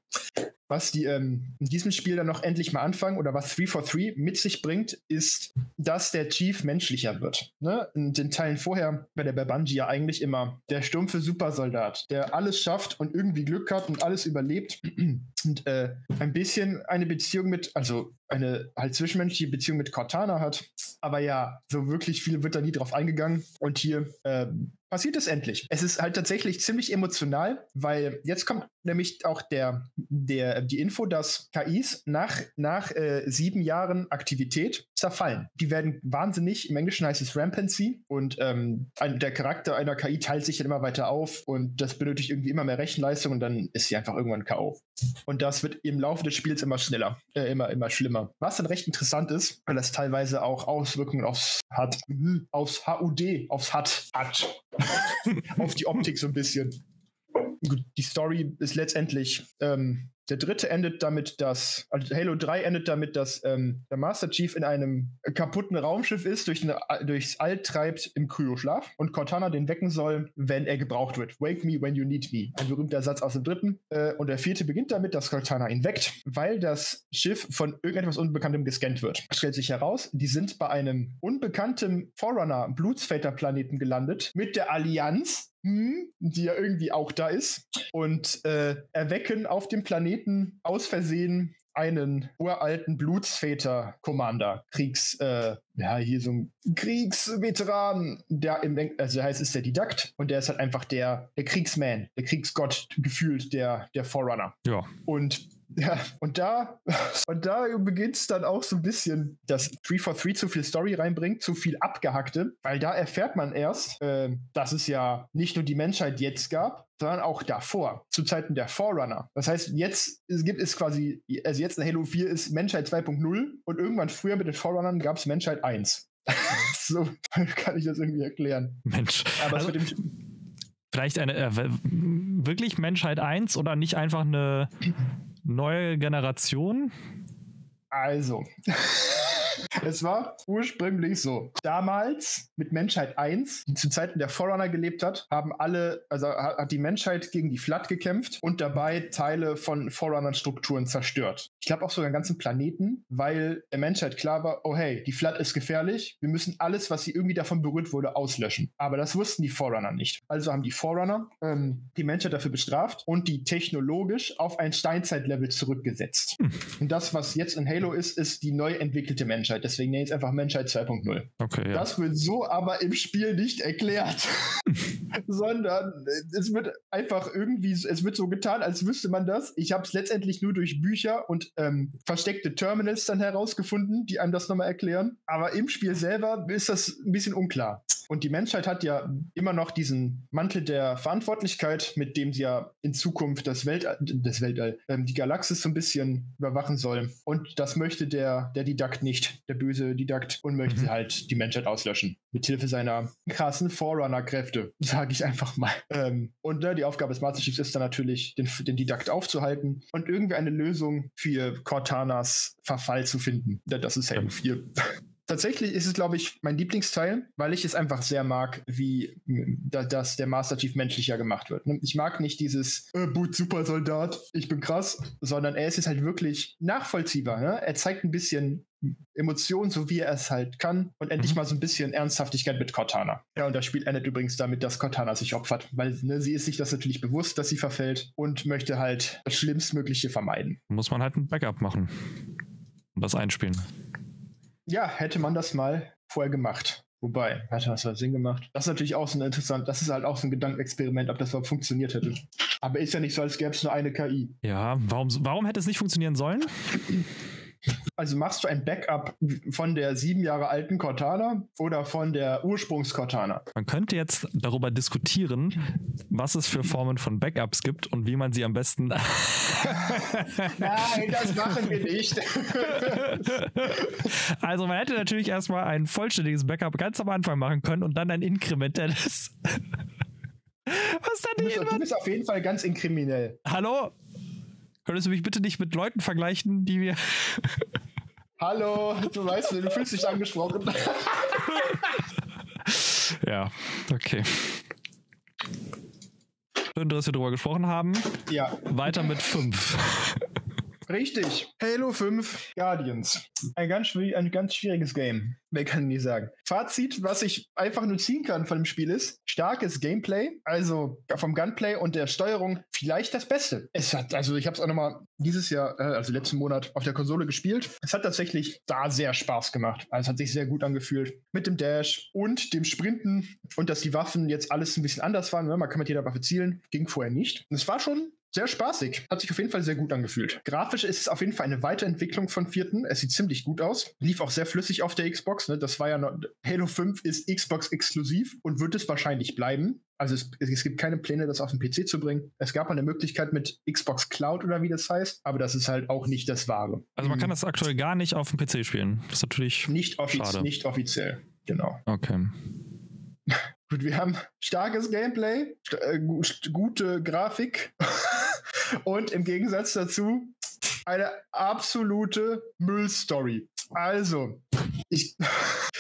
was die ähm, in diesem Spiel dann noch endlich mal anfangen oder was 343 mit sich bringt, ist, dass der Chief menschlicher wird. Ne? In den Teilen vorher war der bei Bungie ja eigentlich immer der stumpfe Supersoldat, der alles schafft und irgendwie Glück hat und alles überlebt <clears throat> und äh, ein bisschen eine Beziehung mit, also eine halt zwischenmenschliche Beziehung mit Cortana hat. Aber ja, so wirklich viel wird da nie drauf eingegangen. Und hier äh, passiert es endlich. Es ist halt tatsächlich ziemlich emotional, weil jetzt kommt nämlich auch der, der, die Info, dass KIs nach, nach äh, sieben Jahren Aktivität zerfallen. Die werden wahnsinnig, im Englischen heißt es Rampancy und ähm, ein, der Charakter einer KI teilt sich dann immer weiter auf und das benötigt irgendwie immer mehr Rechenleistung und dann ist sie einfach irgendwann K.O. Und das wird im Laufe des Spiels immer schneller, äh, immer, immer schlimmer. Was dann recht interessant ist, weil das teilweise auch Auswirkungen aufs hat, aufs <laughs> HUD, aufs HUD hat. auf die Optik so ein bisschen. Die Story ist letztendlich ähm, der dritte endet damit, dass, also Halo 3 endet damit, dass ähm, der Master Chief in einem kaputten Raumschiff ist, durch eine, durchs All treibt im Kryoschlaf und Cortana den wecken soll, wenn er gebraucht wird. Wake me when you need me. Ein berühmter Satz aus dem dritten. Äh, und der vierte beginnt damit, dass Cortana ihn weckt, weil das Schiff von irgendetwas Unbekanntem gescannt wird. Es stellt sich heraus, die sind bei einem unbekannten Forerunner Blutsvater Planeten gelandet mit der Allianz hm, die ja irgendwie auch da ist, und äh, erwecken auf dem Planeten aus Versehen einen uralten Blutsväter-Commander, Kriegs, äh, ja, hier so ein Kriegsveteran, der im, also heißt, ist der Didakt und der ist halt einfach der, der Kriegsman, der Kriegsgott gefühlt, der, der Forerunner. Ja. Und ja, und da, <laughs> und da beginnt es dann auch so ein bisschen, dass 343 zu viel Story reinbringt, zu viel abgehackte, weil da erfährt man erst, äh, dass es ja nicht nur die Menschheit jetzt gab, sondern auch davor, zu Zeiten der Forerunner. Das heißt, jetzt es gibt es quasi, also jetzt in Halo 4 ist Menschheit 2.0 und irgendwann früher mit den Forerunnern gab es Menschheit 1. <laughs> so kann ich das irgendwie erklären. Mensch. Aber also, vielleicht eine, äh, wirklich Menschheit 1 oder nicht einfach eine neue Generation? Also. <laughs> es war ursprünglich so. Damals mit Menschheit 1, die zu Zeiten der Forerunner gelebt hat, haben alle, also hat die Menschheit gegen die Flood gekämpft und dabei Teile von Forerunner-Strukturen zerstört. Ich glaube auch sogar einen ganzen Planeten, weil der Menschheit klar war, oh hey, die Flood ist gefährlich, wir müssen alles, was sie irgendwie davon berührt wurde, auslöschen. Aber das wussten die Forerunner nicht. Also haben die Forerunner ähm, die Menschheit dafür bestraft und die technologisch auf ein Steinzeitlevel zurückgesetzt. Hm. Und das, was jetzt in Halo ist, ist die neu entwickelte Menschheit. Menschheit. Deswegen nenne ich es einfach Menschheit 2.0. Okay, ja. Das wird so aber im Spiel nicht erklärt, <laughs> sondern es wird einfach irgendwie, es wird so getan, als wüsste man das. Ich habe es letztendlich nur durch Bücher und ähm, versteckte Terminals dann herausgefunden, die einem das nochmal erklären. Aber im Spiel selber ist das ein bisschen unklar. Und die Menschheit hat ja immer noch diesen Mantel der Verantwortlichkeit, mit dem sie ja in Zukunft das Weltall, das Weltall, ähm, die Galaxis so ein bisschen überwachen soll. Und das möchte der, der Didakt nicht, der böse Didakt, und möchte mhm. halt die Menschheit auslöschen. Mithilfe seiner krassen Forerunner-Kräfte, sage ich einfach mal. Ähm, und ne, die Aufgabe des Master Chiefs ist dann natürlich, den, den Didakt aufzuhalten und irgendwie eine Lösung für Cortanas Verfall zu finden. Das ist Halo 4 tatsächlich ist es, glaube ich, mein Lieblingsteil, weil ich es einfach sehr mag, wie da, dass der Master Chief menschlicher gemacht wird. Ne? Ich mag nicht dieses äh, Boot Supersoldat, ich bin krass, sondern er ist jetzt halt wirklich nachvollziehbar. Ne? Er zeigt ein bisschen Emotionen, so wie er es halt kann und endlich mhm. mal so ein bisschen Ernsthaftigkeit mit Cortana. Ja, und das Spiel endet übrigens damit, dass Cortana sich opfert, weil ne, sie ist sich das natürlich bewusst, dass sie verfällt und möchte halt das Schlimmstmögliche vermeiden. Muss man halt ein Backup machen und das einspielen. Ja, hätte man das mal vorher gemacht. Wobei, hat das halt Sinn gemacht? Das ist natürlich auch so ein interessant, das ist halt auch so ein Gedankenexperiment, ob das überhaupt funktioniert hätte. Aber ist ja nicht so, als gäbe es nur eine KI. Ja, warum, warum hätte es nicht funktionieren sollen? Also machst du ein Backup von der sieben Jahre alten Cortana oder von der Ursprungs-Cortana? Man könnte jetzt darüber diskutieren, was es für Formen von Backups gibt und wie man sie am besten. <laughs> Nein, das machen wir nicht. <laughs> also man hätte natürlich erstmal ein vollständiges Backup ganz am Anfang machen können und dann ein inkrementelles. <laughs> Was dann du bist, du bist auf jeden Fall ganz inkriminell. Hallo? Könntest du mich bitte nicht mit Leuten vergleichen, die wir. <laughs> Hallo, du weißt, du fühlst dich angesprochen. <laughs> ja, okay. Schön, dass wir darüber gesprochen haben. Ja. Weiter mit 5. Richtig. Halo 5 Guardians. Ein ganz, ein ganz schwieriges Game. Wer kann nie sagen. Fazit, was ich einfach nur ziehen kann von dem Spiel ist, starkes Gameplay, also vom Gunplay und der Steuerung vielleicht das Beste. Es hat, also ich habe es auch nochmal dieses Jahr, äh, also letzten Monat auf der Konsole gespielt. Es hat tatsächlich da sehr Spaß gemacht. Also es hat sich sehr gut angefühlt. Mit dem Dash und dem Sprinten und dass die Waffen jetzt alles ein bisschen anders waren. Man kann mit jeder Waffe zielen. Ging vorher nicht. Und es war schon sehr spaßig. Hat sich auf jeden Fall sehr gut angefühlt. Grafisch ist es auf jeden Fall eine Weiterentwicklung von vierten. Es sieht ziemlich gut aus. Lief auch sehr flüssig auf der Xbox. Ne? Das war ja noch, Halo 5 ist Xbox exklusiv und wird es wahrscheinlich bleiben. Also es, es, gibt keine Pläne, das auf den PC zu bringen. Es gab mal eine Möglichkeit mit Xbox Cloud oder wie das heißt, aber das ist halt auch nicht das Wahre. Also man kann das aktuell gar nicht auf dem PC spielen. Das ist natürlich nicht, offiz schade. nicht offiziell. Genau. Okay. <laughs> Gut, wir haben starkes Gameplay, st äh, gute Grafik <laughs> und im Gegensatz dazu eine absolute Müllstory. Also, ich,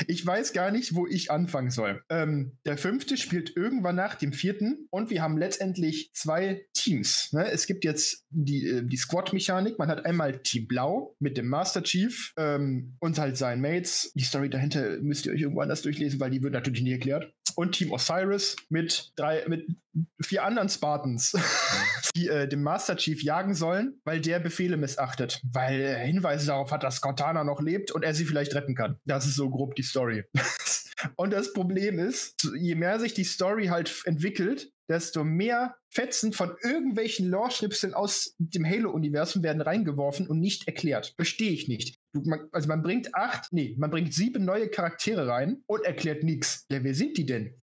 ich weiß gar nicht, wo ich anfangen soll. Ähm, der fünfte spielt irgendwann nach dem vierten und wir haben letztendlich zwei Teams. Ne? Es gibt jetzt die, äh, die Squad-Mechanik. Man hat einmal Team Blau mit dem Master Chief ähm, und halt seinen Mates. Die Story dahinter müsst ihr euch irgendwo anders durchlesen, weil die wird natürlich nie erklärt. Und Team Osiris mit drei, mit vier anderen Spartans, <laughs> die äh, dem Master Chief jagen sollen, weil der Befehle missachtet, weil er Hinweise darauf hat, dass Cortana noch lebt und er sie vielleicht retten kann. Das ist so grob die Story. <laughs> und das Problem ist, je mehr sich die Story halt entwickelt, desto mehr Fetzen von irgendwelchen Lore-Schnipseln aus dem Halo-Universum werden reingeworfen und nicht erklärt. Verstehe ich nicht. Man, also man bringt acht, nee, man bringt sieben neue Charaktere rein und erklärt nichts. Ja, wer sind die denn?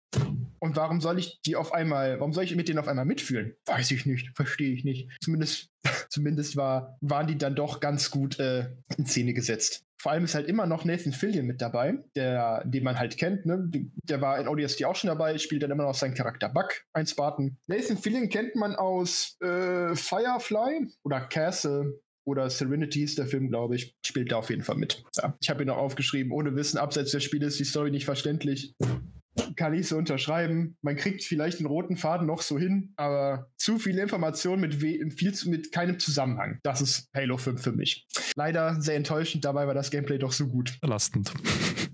Und warum soll ich die auf einmal, warum soll ich mit denen auf einmal mitfühlen? Weiß ich nicht, verstehe ich nicht. Zumindest, <laughs> zumindest war, waren die dann doch ganz gut äh, in Szene gesetzt. Vor allem ist halt immer noch Nathan Fillion mit dabei, der, den man halt kennt. Ne? Der war in ODST auch schon dabei, spielt dann immer noch seinen Charakter Buck, ein Spartan. Nathan Fillion kennt man aus äh, Firefly oder Castle oder Serenity ist der Film, glaube ich. Spielt da auf jeden Fall mit. Ja, ich habe ihn noch aufgeschrieben, ohne Wissen, abseits des Spiels ist die Story nicht verständlich kann ich so unterschreiben. Man kriegt vielleicht den roten Faden noch so hin, aber zu viele Informationen mit, viel, mit keinem Zusammenhang. Das ist Halo 5 für mich. Leider sehr enttäuschend, dabei war das Gameplay doch so gut. Belastend.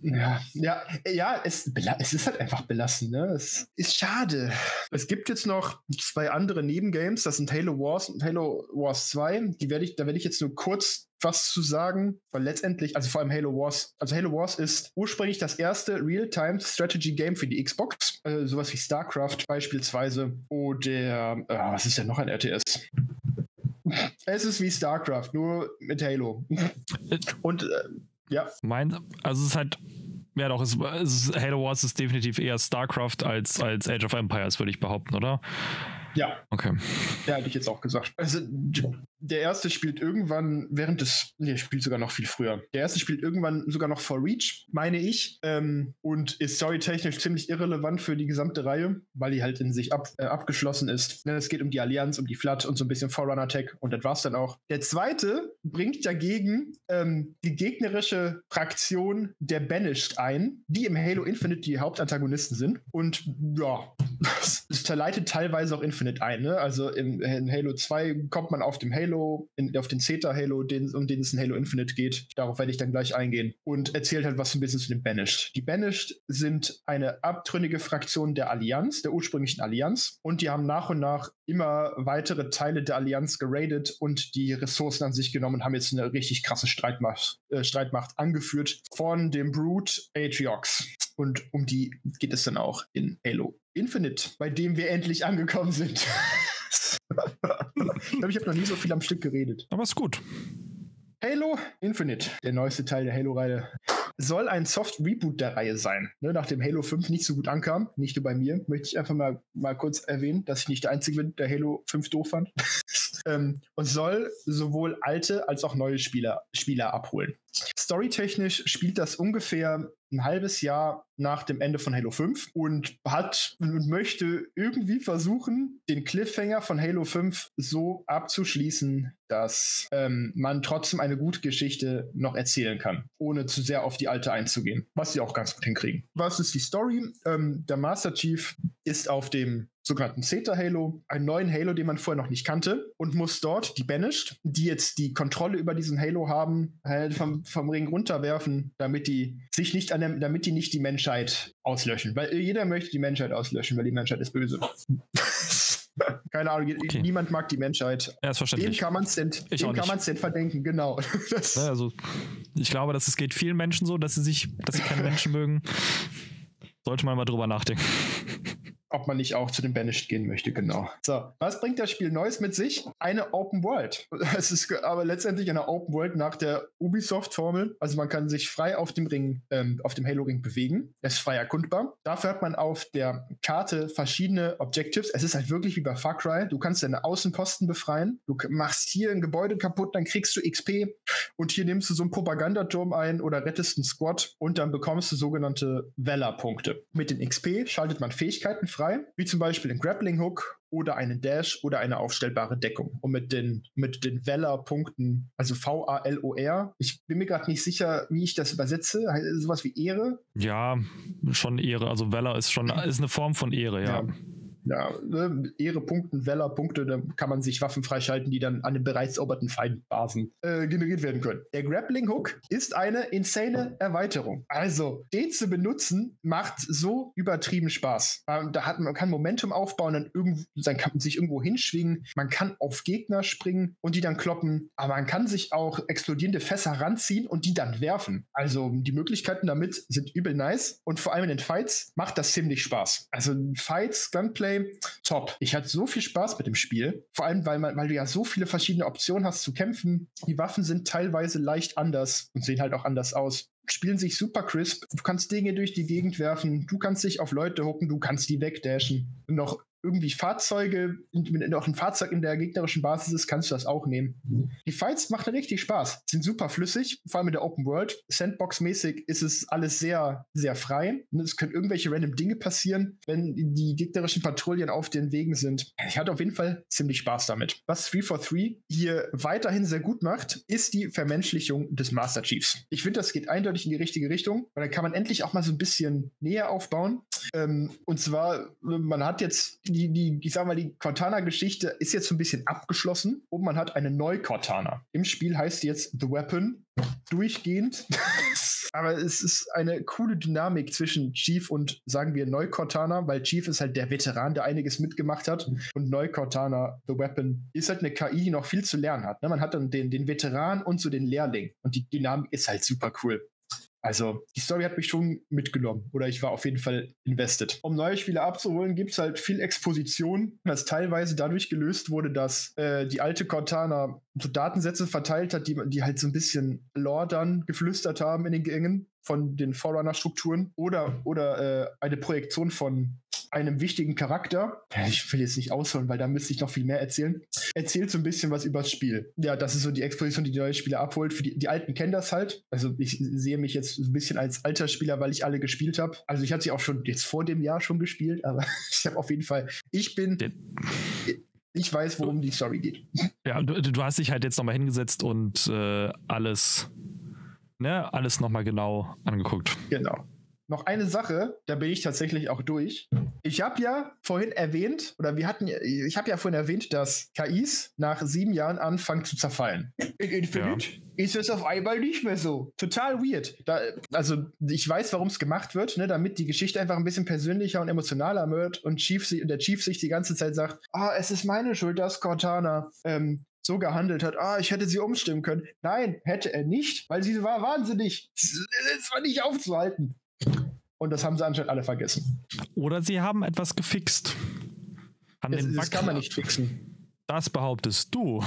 Ja, ja, ja es, es ist halt einfach belastend. Ne? Es ist schade. Es gibt jetzt noch zwei andere Nebengames, das sind Halo Wars und Halo Wars 2. Die werde ich, da werde ich jetzt nur kurz was zu sagen, weil letztendlich, also vor allem Halo Wars, also Halo Wars ist ursprünglich das erste Real-Time-Strategy-Game für die Xbox, äh, sowas wie StarCraft beispielsweise oder, äh, was ist denn noch ein RTS? Es ist wie StarCraft, nur mit Halo. <laughs> Und äh, ja. Mein, also es ist halt ja, doch, es, es, Halo Wars ist definitiv eher StarCraft als, als Age of Empires, würde ich behaupten, oder? Ja. Okay. Ja, hätte ich jetzt auch gesagt. Also, der erste spielt irgendwann während des, nee, spielt sogar noch viel früher. Der erste spielt irgendwann sogar noch vor Reach, meine ich, ähm, und ist storytechnisch ziemlich irrelevant für die gesamte Reihe, weil die halt in sich ab, äh, abgeschlossen ist. Es geht um die Allianz, um die Flat und so ein bisschen Forerunner Tech und das war's dann auch. Der zweite bringt dagegen ähm, die gegnerische Fraktion der Banished ein, die im Halo Infinite die Hauptantagonisten sind. Und ja, <laughs> es verleitet teilweise auch Infinite ein. Ne? Also im, in Halo 2 kommt man auf dem Halo, in, auf den Zeta Halo, den, um den es in Halo Infinite geht. Darauf werde ich dann gleich eingehen. Und erzählt halt was ein bisschen zu den Banished. Die Banished sind eine abtrünnige Fraktion der Allianz, der ursprünglichen Allianz. Und die haben nach und nach immer weitere Teile der Allianz geradet und die Ressourcen an sich genommen und haben jetzt eine richtig krasse Streitmacht, äh, Streitmacht angeführt von dem Brute Atriox. Und um die geht es dann auch in Halo Infinite, bei dem wir endlich angekommen sind. <laughs> ich glaube, ich habe noch nie so viel am Stück geredet. Aber ist gut. Halo Infinite, der neueste Teil der Halo-Reihe, soll ein Soft-Reboot der Reihe sein. Ne, nachdem Halo 5 nicht so gut ankam, nicht nur bei mir, möchte ich einfach mal, mal kurz erwähnen, dass ich nicht der Einzige bin, der Halo 5 doof fand. <laughs> ähm, und soll sowohl alte als auch neue Spieler, Spieler abholen. Storytechnisch spielt das ungefähr ein halbes Jahr nach dem Ende von Halo 5 und hat und möchte irgendwie versuchen, den Cliffhanger von Halo 5 so abzuschließen, dass ähm, man trotzdem eine gute Geschichte noch erzählen kann, ohne zu sehr auf die alte einzugehen, was sie auch ganz gut hinkriegen. Was ist die Story? Ähm, der Master Chief ist auf dem sogenannten Zeta Halo, einen neuen Halo, den man vorher noch nicht kannte und muss dort die Banished, die jetzt die Kontrolle über diesen Halo haben, halt vom, vom Ring runterwerfen, damit die sich nicht an der, damit die nicht die Menschheit auslöschen. Weil jeder möchte die Menschheit auslöschen, weil die Menschheit ist böse. <laughs> Keine Ahnung, okay. niemand mag die Menschheit. Ja, ist verständlich. Dem kann man es denn, denn verdenken, genau. <laughs> Ja, also, ich glaube, dass es geht vielen Menschen so, dass sie sich, dass sie keine Menschen mögen. Sollte man mal drüber nachdenken ob man nicht auch zu den Banished gehen möchte, genau. So, was bringt das Spiel Neues mit sich? Eine Open World. <laughs> Es ist aber letztendlich eine Open World nach der Ubisoft-Formel. Also man kann sich frei auf dem Ring, ähm, auf dem Halo-Ring bewegen. Es ist frei erkundbar. Dafür hat man auf der Karte verschiedene Objectives. Es ist halt wirklich wie bei Far Cry. Du kannst deine Außenposten befreien. Du machst hier ein Gebäude kaputt, dann kriegst du XP. Und hier nimmst du so einen Propagandaturm ein oder rettest einen Squad und dann bekommst du sogenannte Valor-Punkte. Mit den XP schaltet man Fähigkeiten frei frei, wie zum Beispiel den Grappling Hook oder einen Dash oder eine aufstellbare Deckung. Und mit den, mit den Valor-Punkten, also V-A-L-O-R, ich bin mir gerade nicht sicher, wie ich das übersetze. Sowas wie Ehre? Ja, schon Ehre. Also Valor ist schon <laughs> ist eine Form von Ehre, ja. ja ja, ne, Ehre Punkten, Weller Punkte, da kann man sich Waffen freischalten, die dann an den bereits eroberten Feindbasen äh, generiert werden können. Der Grappling Hook ist eine insane Erweiterung. Also, den zu benutzen, macht so übertrieben Spaß. Ähm, da hat man kann Momentum aufbauen, dann, irgendwo, dann kann man sich irgendwo hinschwingen, man kann auf Gegner springen und die dann kloppen, aber man kann sich auch explodierende Fässer ranziehen und die dann werfen. Also, die Möglichkeiten damit sind übel nice und vor allem in den Fights macht das ziemlich Spaß. Also, Fights, Gunplay, Gameplay top. Ich hatte so viel Spaß mit dem Spiel. Vor allem, weil, man, weil du ja so viele verschiedene Optionen hast zu kämpfen. Die Waffen sind teilweise leicht anders und sehen halt auch anders aus spielen sich super crisp. Du kannst Dinge durch die Gegend werfen, du kannst dich auf Leute hucken, du kannst die wegdashen. Noch irgendwie Fahrzeuge, wenn auch ein Fahrzeug in der gegnerischen Basis ist, kannst du das auch nehmen. Die Fights machen richtig Spaß, sind super flüssig, vor allem in der Open World. Sandbox-mäßig ist es alles sehr, sehr frei. Es können irgendwelche random Dinge passieren, wenn die gegnerischen Patrouillen auf den Wegen sind. Ich hatte auf jeden Fall ziemlich Spaß damit. Was 343 hier weiterhin sehr gut macht, ist die Vermenschlichung des Master Chiefs. Ich finde, das geht eindeutig in die richtige Richtung, weil dann kann man endlich auch mal so ein bisschen näher aufbauen. Ähm, und zwar, man hat jetzt die, die, ich sag mal, die Cortana-Geschichte ist jetzt so ein bisschen abgeschlossen und man hat eine neue Cortana. Im Spiel heißt jetzt The Weapon durchgehend. <laughs> Aber es ist eine coole Dynamik zwischen Chief und, sagen wir, Neu-Cortana, weil Chief ist halt der Veteran, der einiges mitgemacht hat. Und Neu-Cortana, The Weapon, ist halt eine KI, die noch viel zu lernen hat. Ne? Man hat dann den, den Veteran und so den Lehrling. Und die Dynamik ist halt super cool. Also, die Story hat mich schon mitgenommen oder ich war auf jeden Fall invested. Um neue Spiele abzuholen, gibt es halt viel Exposition, was teilweise dadurch gelöst wurde, dass äh, die alte Cortana so Datensätze verteilt hat, die, die halt so ein bisschen Lore dann geflüstert haben in den Gängen von den Forerunner-Strukturen oder, oder äh, eine Projektion von einem wichtigen Charakter. Ich will jetzt nicht ausholen, weil da müsste ich noch viel mehr erzählen. Erzählt so ein bisschen was übers Spiel. Ja, das ist so die Exposition, die die neue Spieler abholt. Für die, die Alten kennen das halt. Also ich sehe mich jetzt ein bisschen als alter Spieler, weil ich alle gespielt habe. Also ich hatte sie auch schon jetzt vor dem Jahr schon gespielt, <laughs> aber ich habe auf jeden Fall, ich bin ich weiß, worum die Story geht. Ja, du, du hast dich halt jetzt nochmal hingesetzt und äh, alles, ne, alles nochmal genau angeguckt. Genau. Noch eine Sache, da bin ich tatsächlich auch durch. Ich habe ja vorhin erwähnt, oder wir hatten, ich habe ja vorhin erwähnt, dass KIs nach sieben Jahren anfangen zu zerfallen. In Infinite ja. ist es auf einmal nicht mehr so. Total weird. Da, also ich weiß, warum es gemacht wird, ne, damit die Geschichte einfach ein bisschen persönlicher und emotionaler wird und Chief, der Chief sich die ganze Zeit sagt, ah, es ist meine Schuld, dass Cortana ähm, so gehandelt hat, ah, ich hätte sie umstimmen können. Nein, hätte er nicht, weil sie war wahnsinnig. Es war nicht aufzuhalten. Und das haben sie anscheinend alle vergessen. Oder sie haben etwas gefixt. Haben das, das kann man nicht fixen. Das behauptest du.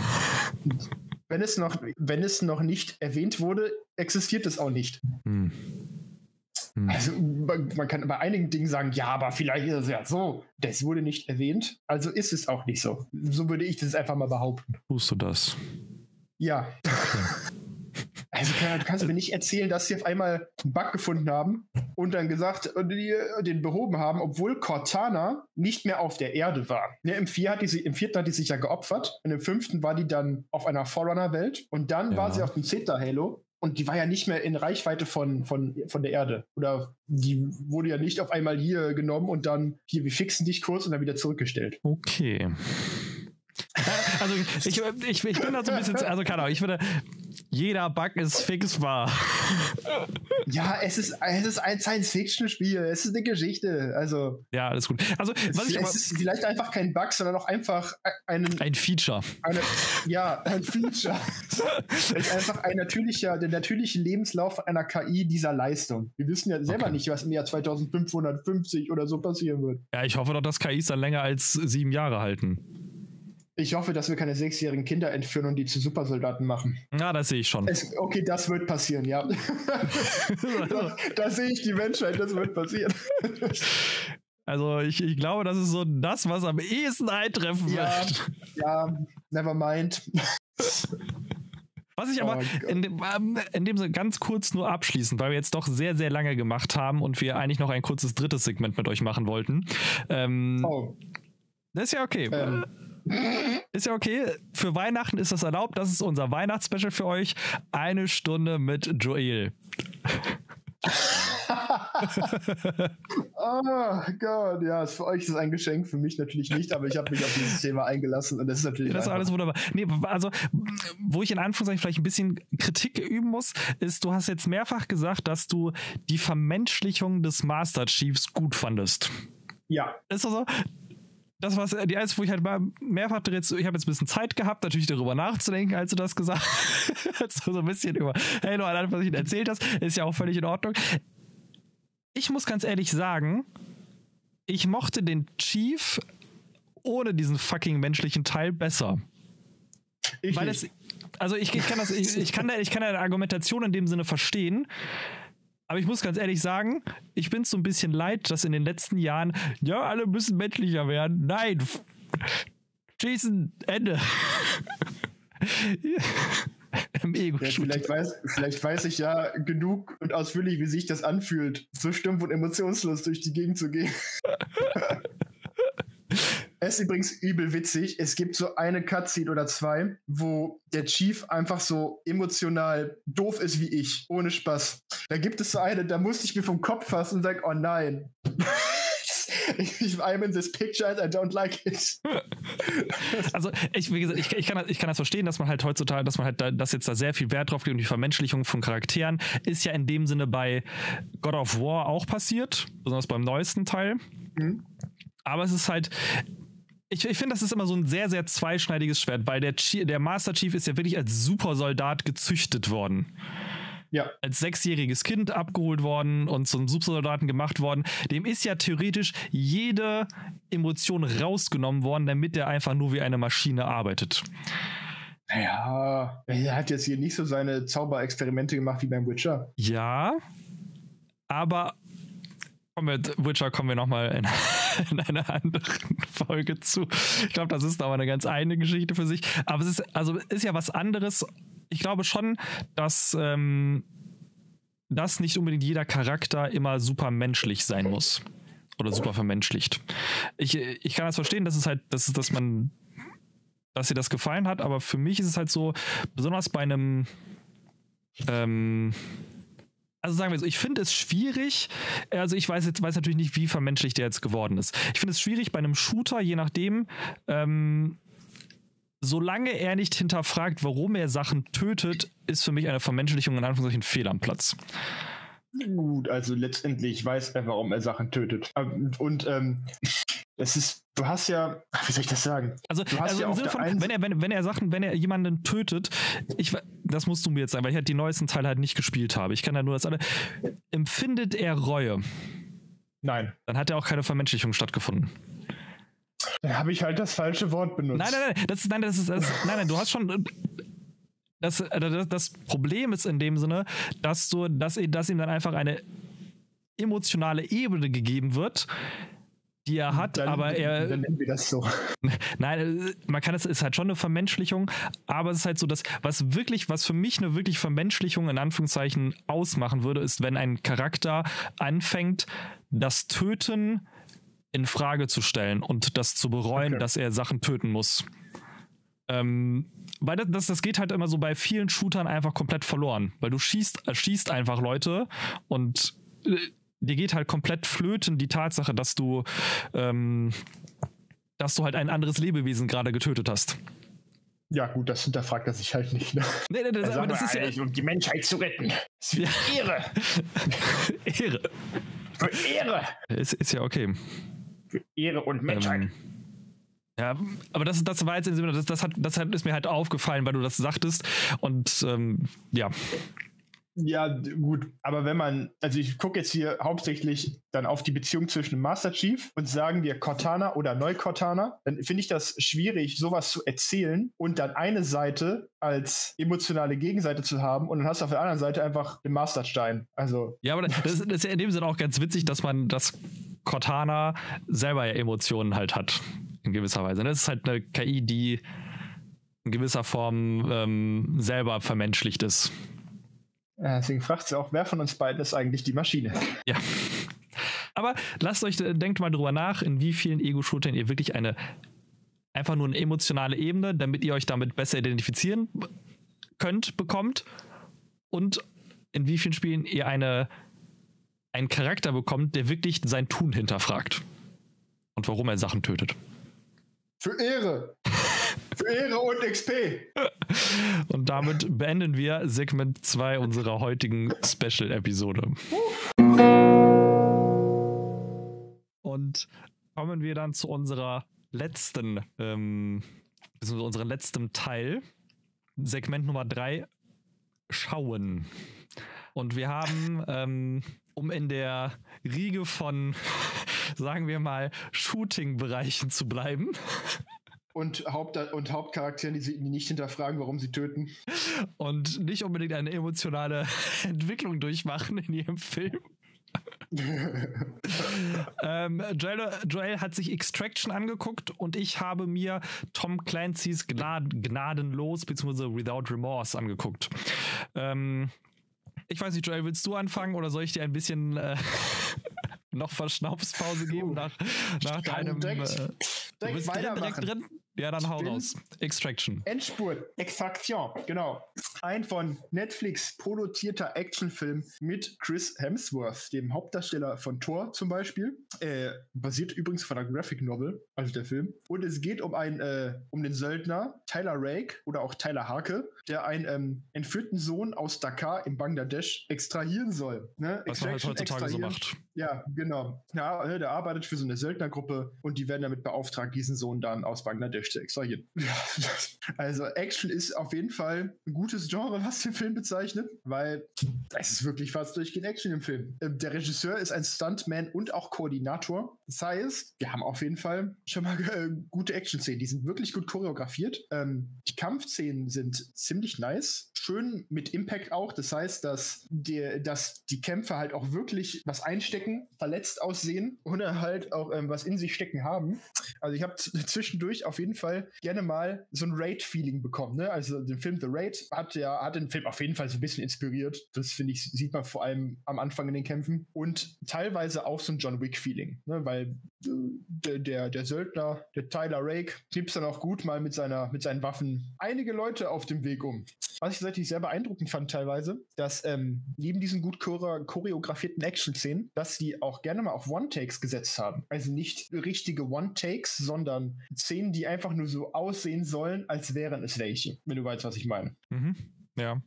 Wenn es noch, wenn es noch nicht erwähnt wurde, existiert es auch nicht. Hm. Hm. Also man, man, kann bei einigen Dingen sagen, ja, aber vielleicht ist es ja so. Das wurde nicht erwähnt, also ist es auch nicht so. So würde ich das einfach mal behaupten. Tust du das? Ja. Okay. <laughs> Also du kannst mir nicht erzählen, dass sie auf einmal einen Bug gefunden haben und dann gesagt, den behoben haben, obwohl Cortana nicht mehr auf der Erde war. Ne, im, vier hat die, Im vierten hat die sich ja geopfert und im fünften war die dann auf einer Forerunner-Welt und dann ja. war sie auf dem Zeta-Halo und die war ja nicht mehr in Reichweite von, von, von der Erde. Oder die wurde ja nicht auf einmal hier genommen und dann hier, wir fixen dich kurz und dann wieder zurückgestellt. Okay. <laughs> Also ich, ich, ich bin da so ein bisschen, also keine Ahnung, ich würde, jeder Bug ist fixbar. Ja, es ist, es ist ein Science-Fiction-Spiel. Es ist eine Geschichte. Also. Ja, alles gut. Also, was es, ich es ist vielleicht einfach kein Bug, sondern auch einfach einen, ein Feature. Eine, ja, ein Feature. <laughs> es ist einfach ein natürlicher, der natürliche Lebenslauf einer KI dieser Leistung. Wir wissen ja selber okay. nicht, was im Jahr 2550 oder so passieren wird. Ja, ich hoffe doch, dass KIs dann länger als sieben Jahre halten. Ich hoffe, dass wir keine sechsjährigen Kinder entführen und die zu Supersoldaten machen. Ja, das sehe ich schon. Es, okay, das wird passieren, ja. da, <laughs> da sehe ich die Menschheit, das wird passieren. Also ich, ich glaube, das ist so das, was am ehesten eintreffen ja, wird. Ja, never mind. Was ich aber oh in, dem, ähm, in dem Sinne ganz kurz nur abschließend, weil wir jetzt doch sehr, sehr lange gemacht haben und wir eigentlich noch ein kurzes drittes Segment mit euch machen wollten. Ähm, oh. Das ist ja okay. Ähm. <laughs> Ist ja okay. Für Weihnachten ist das erlaubt. Das ist unser Weihnachtsspecial für euch. Eine Stunde mit Joel. <laughs> oh Gott, ja, für euch ist es ein Geschenk, für mich natürlich nicht, aber ich habe mich auf dieses Thema eingelassen und das ist natürlich. Das ist alles wunderbar. Nee, also, wo ich in Anführungszeichen vielleicht ein bisschen Kritik üben muss, ist, du hast jetzt mehrfach gesagt, dass du die Vermenschlichung des Master Chiefs gut fandest. Ja. Ist das so? Das war die einzige, wo ich halt mal mehrfach jetzt, ich habe jetzt ein bisschen Zeit gehabt, natürlich darüber nachzudenken, als du das gesagt <laughs> hast. so ein bisschen über Halo, allein, was ich Ihnen erzählt hast, ist ja auch völlig in Ordnung. Ich muss ganz ehrlich sagen, ich mochte den Chief ohne diesen fucking menschlichen Teil besser. Ich Weil es, also ich, ich kann das, ich, ich kann, ich kann deine Argumentation in dem Sinne verstehen. Aber ich muss ganz ehrlich sagen, ich bin so ein bisschen leid, dass in den letzten Jahren, ja, alle müssen menschlicher werden. Nein. Jason, Ende. <laughs> Im Ego ja, vielleicht, weiß, vielleicht weiß ich ja genug und ausführlich, wie sich das anfühlt, so stumpf und emotionslos durch die Gegend zu gehen. <laughs> Es ist übrigens übel witzig. Es gibt so eine Cutscene oder zwei, wo der Chief einfach so emotional doof ist wie ich. Ohne Spaß. Da gibt es so eine, da musste ich mir vom Kopf fassen und sagen, oh nein. <laughs> ich, I'm in this picture and I don't like it. <laughs> Also ich, wie gesagt, ich, ich, kann, ich kann das verstehen, dass man halt heutzutage, dass man halt da, dass jetzt da sehr viel Wert drauf legt und die Vermenschlichung von Charakteren ist ja in dem Sinne bei God of War auch passiert, besonders beim neuesten Teil. Mhm. Aber es ist halt, ich, ich finde, das ist immer so ein sehr, sehr zweischneidiges Schwert, weil der, der Master Chief ist ja wirklich als Supersoldat gezüchtet worden. Ja. Als sechsjähriges Kind abgeholt worden und zum Supersoldaten gemacht worden. Dem ist ja theoretisch jede Emotion rausgenommen worden, damit er einfach nur wie eine Maschine arbeitet. Naja, er hat jetzt hier nicht so seine Zauberexperimente gemacht wie beim Witcher. Ja, aber Wir, Witcher kommen wir nochmal in, <laughs> in einer anderen Folge zu. Ich glaube, das ist aber eine ganz eigene Geschichte für sich. Aber es ist, also ist ja was anderes. Ich glaube schon, dass ähm, dass nicht unbedingt jeder Charakter immer super menschlich sein muss. Oder super vermenschlicht. Ich, ich kann das verstehen, dass es halt, dass, dass man, dass dir das gefallen hat, aber für mich ist es halt so, besonders bei einem, ähm, also sagen wir so, ich finde es schwierig, also ich weiß jetzt, weiß natürlich nicht, wie vermenschlicht der jetzt geworden ist. Ich finde es schwierig bei einem Shooter, je nachdem, ähm, solange er nicht hinterfragt, warum er Sachen tötet, ist für mich eine Vermenschlichung in Anführungszeichen fehl am Platz. Gut, also letztendlich weiß er, warum er Sachen tötet. Ähm, und ähm, es ist, du hast ja, wie soll ich das sagen? Also, also ja im Sinne von, wenn er, wenn, wenn er Sachen, wenn er jemanden tötet, ich, das musst du mir jetzt sagen, weil ich halt die neuesten Teile halt nicht gespielt habe. Ich kann ja nur das alle. Empfindet er Reue? Nein. Dann hat ja auch keine Vermenschlichung stattgefunden. Da habe ich halt das falsche Wort benutzt. Nein, nein, nein, das ist, nein, das ist, das, nein, nein, du hast schon. Das, das, das Problem ist in dem Sinne, dass du, dass, dass ihm dann einfach eine emotionale Ebene gegeben wird, die er hat, dann, aber er. Dann nennen wir das so. <laughs> Nein, äh, man kann es ist halt schon eine Vermenschlichung, aber es ist halt so, dass was wirklich, was für mich eine wirklich Vermenschlichung in Anführungszeichen ausmachen würde, ist, wenn ein Charakter anfängt, das Töten in Frage zu stellen und das zu bereuen, Okay. dass er Sachen töten muss. Ähm, weil das, das, das geht halt immer so bei vielen Shootern einfach komplett verloren, weil du schießt, äh, schießt einfach Leute und äh, dir geht halt komplett flöten die Tatsache, dass du, ähm, dass du halt ein anderes Lebewesen gerade getötet hast. Ja, gut, das hinterfragt er sich halt nicht. Ne? Nee, nee, das, Er aber das ist ja "Ey, um die Menschheit zu retten. Das ist Ja. Ehre. <laughs> Ehre. Für Ehre. Ist, ist ja okay. Für Ehre und Menschheit. Ähm, ja, aber das, das war jetzt im Sinne, das, das, hat, das hat, ist mir halt aufgefallen, weil du das sagtest. Und ähm, ja, Ja, gut, aber wenn man, also ich gucke jetzt hier hauptsächlich dann auf die Beziehung zwischen Master Chief und sagen wir Cortana oder Neu-Cortana, dann finde ich das schwierig, sowas zu erzählen und dann eine Seite als emotionale Gegenseite zu haben und dann hast du auf der anderen Seite einfach den Masterstein. Also, ja, aber das, das ist ja in dem Sinne auch ganz witzig, dass man das Cortana selber ja Emotionen halt hat. In gewisser Weise. Das ist halt eine KI, die in gewisser Form ähm, selber vermenschlicht ist. Äh, deswegen fragt sie auch, wer von uns beiden ist eigentlich die Maschine? Ja. <laughs> Aber lasst euch, äh, denkt mal drüber nach, in wie vielen Ego-Shootern ihr wirklich eine einfach nur eine emotionale Ebene, damit ihr euch damit besser identifizieren könnt, bekommt und in wie vielen Spielen ihr eine einen Charakter bekommt, der wirklich sein Tun hinterfragt und warum er Sachen tötet. Für Ehre! Für Ehre und XP! Und damit beenden wir Segment 2 unserer heutigen Special-Episode. Und kommen wir dann zu unserer letzten, ähm, beziehungsweise unserem letzten Teil. Segment Nummer 3, Schauen. Und wir haben, ähm, um in der Riege von, <laughs> sagen wir mal, Shooting-Bereichen zu bleiben, Und, Haupt und Hauptcharakteren, die sie nicht hinterfragen, warum sie töten. und nicht unbedingt eine emotionale <laughs> Entwicklung durchmachen in ihrem Film. <laughs> Ähm, Joel, Joel hat sich Extraction angeguckt und ich habe mir Tom Clancy's Gnad Gnadenlos bzw. Without Remorse angeguckt. Ähm, ich weiß nicht, Joel, willst du anfangen oder soll ich dir ein bisschen äh, <laughs> noch Verschnaufspause geben nach, nach kann deinem. direkt- äh, du Direkt bist drin, direkt weitermachen. drin? Ja, dann hau raus. Extraction. Endspurt, Extraction, genau. Ein von Netflix produzierter Actionfilm mit Chris Hemsworth, dem Hauptdarsteller von Thor zum Beispiel. Äh, basiert übrigens von einer Graphic Novel, also der Film. Und es geht um einen, äh, um den Söldner Tyler Rake oder auch Tyler Harke, der einen ähm, entführten Sohn aus Dakar in Bangladesch extrahieren soll. Ne? Was man halt heutzutage so extrahieren. macht. Ja, genau. Ja, äh, der arbeitet für so eine Söldnergruppe und die werden damit beauftragt, diesen Sohn dann aus Bangladesch ich extra hin. <laughs> also Action ist auf jeden Fall ein gutes Genre, was den Film bezeichnet, weil es ist wirklich fast durchgehend Action im Film. Ähm, der Regisseur ist ein Stuntman und auch Koordinator. Das heißt, wir haben auf jeden Fall schon mal äh, gute Action-Szenen. Die sind wirklich gut choreografiert. Ähm, die Kampfszenen sind ziemlich nice. Schön mit Impact auch. Das heißt, dass die, dass die Kämpfer halt auch wirklich was einstecken, verletzt aussehen oder halt auch ähm, was in sich stecken haben. Also ich habe zwischendurch auf jeden Fall gerne mal so ein Raid-Feeling bekommen. Ne? Also den Film The Raid hat ja hat den Film auf jeden Fall so ein bisschen inspiriert. Das finde ich sieht man vor allem am Anfang in den Kämpfen und teilweise auch so ein John Wick-Feeling, ne? weil äh, der, der, der Söldner, der Tyler Rake, nimmt dann auch gut mal mit seiner mit seinen Waffen einige Leute auf dem Weg um. Was ich tatsächlich sehr beeindruckend fand teilweise, dass ähm, neben diesen gut choreografierten Action-Szenen, dass die auch gerne mal auf One-Takes gesetzt haben. Also nicht richtige One-Takes, sondern Szenen, die einfach nur so aussehen sollen, als wären es welche. Wenn du weißt, was ich meine. Mhm. Ja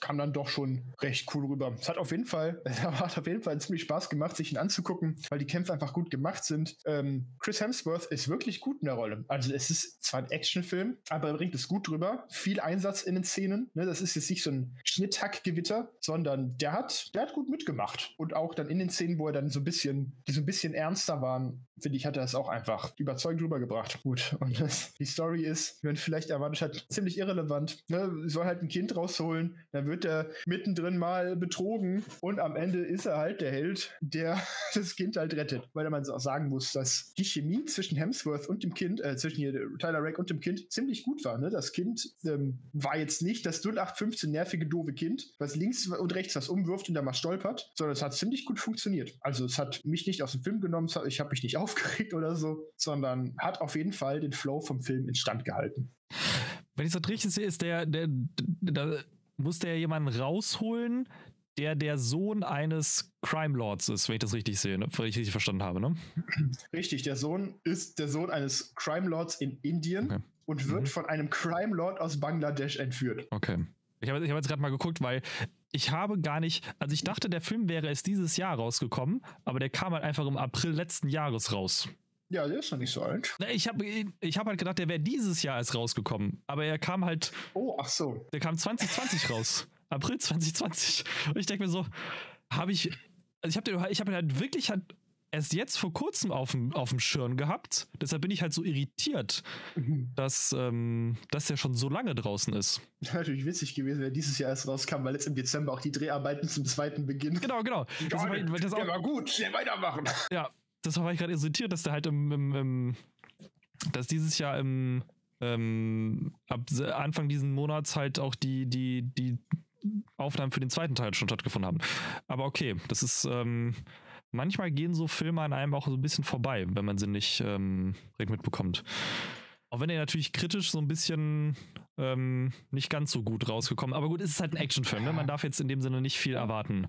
kam dann doch schon recht cool rüber. Es hat auf jeden Fall, <laughs> hat auf jeden Fall ziemlich Spaß gemacht, sich ihn anzugucken, weil die Kämpfe einfach gut gemacht sind. Ähm, Chris Hemsworth ist wirklich gut in der Rolle. Also es ist zwar ein Actionfilm, aber er bringt es gut drüber. Viel Einsatz in den Szenen. Ne? Das ist jetzt nicht so ein Schnitthackgewitter, sondern der hat, der hat gut mitgemacht. Und auch dann in den Szenen, wo er dann so ein bisschen, die so ein bisschen ernster waren, finde ich, hat er es auch einfach überzeugend rübergebracht. Gut. <laughs> Und das, die Story ist, wie man vielleicht erwartet hat, ziemlich irrelevant. Ne? Soll halt ein Kind rausholen, dann wird er mittendrin mal betrogen und am Ende ist er halt der Held, der <laughs> das Kind halt rettet. Weil man auch sagen muss, dass die Chemie zwischen Hemsworth und dem Kind, äh, zwischen Tyler Rake und dem Kind ziemlich gut war. Ne? Das Kind ähm, war jetzt nicht das 0815 nervige, doofe Kind, was links und rechts was umwirft und dann mal stolpert, sondern es hat ziemlich gut funktioniert. Also es hat mich nicht aus dem Film genommen, ich habe mich nicht <laughs> aufgeregt oder so, sondern hat auf jeden Fall den Flow vom Film instand gehalten. Wenn ich das richtig sehe, ist der, der, der, musste er jemanden rausholen, der der Sohn eines Crime Lords ist, wenn ich das richtig sehe, ne? wenn ich richtig verstanden habe, ne? Richtig, der Sohn ist der Sohn eines Crime Lords in Indien okay. und wird mhm. von einem Crime Lord aus Bangladesch entführt. Okay. Ich habe hab jetzt gerade mal geguckt, weil ich habe gar nicht, also ich dachte, der Film wäre erst dieses Jahr rausgekommen, aber der kam halt einfach im April letzten Jahres raus. Ja, der ist noch nicht so alt. Ich habe ich hab halt gedacht, der wäre dieses Jahr erst rausgekommen. Aber er kam halt. Oh, ach so. Der kam 2020 raus. <laughs> April 2020. Und ich denke mir so, habe ich. Also ich habe ich hab halt wirklich halt erst jetzt vor kurzem auf dem, auf dem Schirm gehabt. Deshalb bin ich halt so irritiert, mhm. dass, ähm, dass der schon so lange draußen ist. Das natürlich witzig gewesen, wenn dieses Jahr erst rauskam, weil jetzt im Dezember auch die Dreharbeiten zum zweiten beginnen. Genau, genau. Das, Geil, war, das auch, der war gut, schnell weitermachen. Ja, das war ich gerade irritiert, dass der halt im, im, im dass dieses Jahr im ähm, ab Anfang diesen Monats halt auch die, die, die Aufnahmen für den zweiten Teil schon stattgefunden haben. Aber okay, das ist ähm, manchmal gehen so Filme an einem auch so ein bisschen vorbei, wenn man sie nicht ähm, direkt mitbekommt. Auch wenn er natürlich kritisch so ein bisschen ähm, nicht ganz so gut rausgekommen. Aber gut, es ist halt ein Actionfilm. Ne? Man darf jetzt in dem Sinne nicht viel erwarten.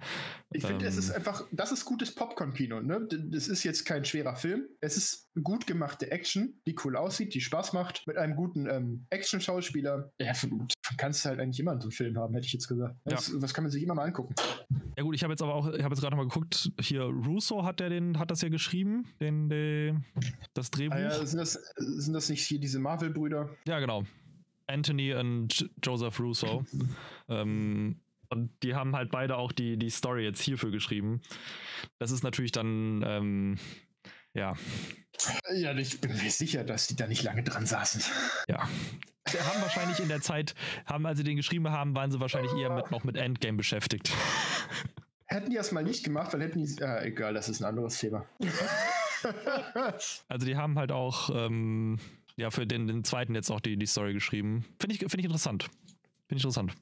Ich finde, ähm, es ist einfach, das ist gutes Popcorn-Kino. Ne? Das ist jetzt kein schwerer Film. Es ist gut gemachte Action, die cool aussieht, die Spaß macht, mit einem guten ähm, Action-Schauspieler. Ja, kannst du halt eigentlich immer so einem Film haben, hätte ich jetzt gesagt. Das, ja. das kann man sich immer mal angucken. Ja gut, ich habe jetzt aber auch, ich habe jetzt gerade mal geguckt, hier Russo hat der den, hat das ja geschrieben, den, den das Drehbuch. Ah ja, sind das, sind das nicht hier diese Marvel-Brüder? Ja, genau. Anthony und Joseph Russo. ähm, und die haben halt beide auch die, die Story jetzt hierfür geschrieben. Das ist natürlich dann, ähm, ja. Ja, ich bin mir sicher, dass die da nicht lange dran saßen. Ja. Sie haben wahrscheinlich in der Zeit, haben, als sie den geschrieben haben, waren sie wahrscheinlich eher mit, noch mit Endgame beschäftigt. Hätten die das mal nicht gemacht, weil hätten die. Äh, egal, das ist ein anderes Thema. also die haben halt auch ähm, ja, für den, den zweiten jetzt auch die, die Story geschrieben. Finde ich, find ich interessant. Finde ich interessant.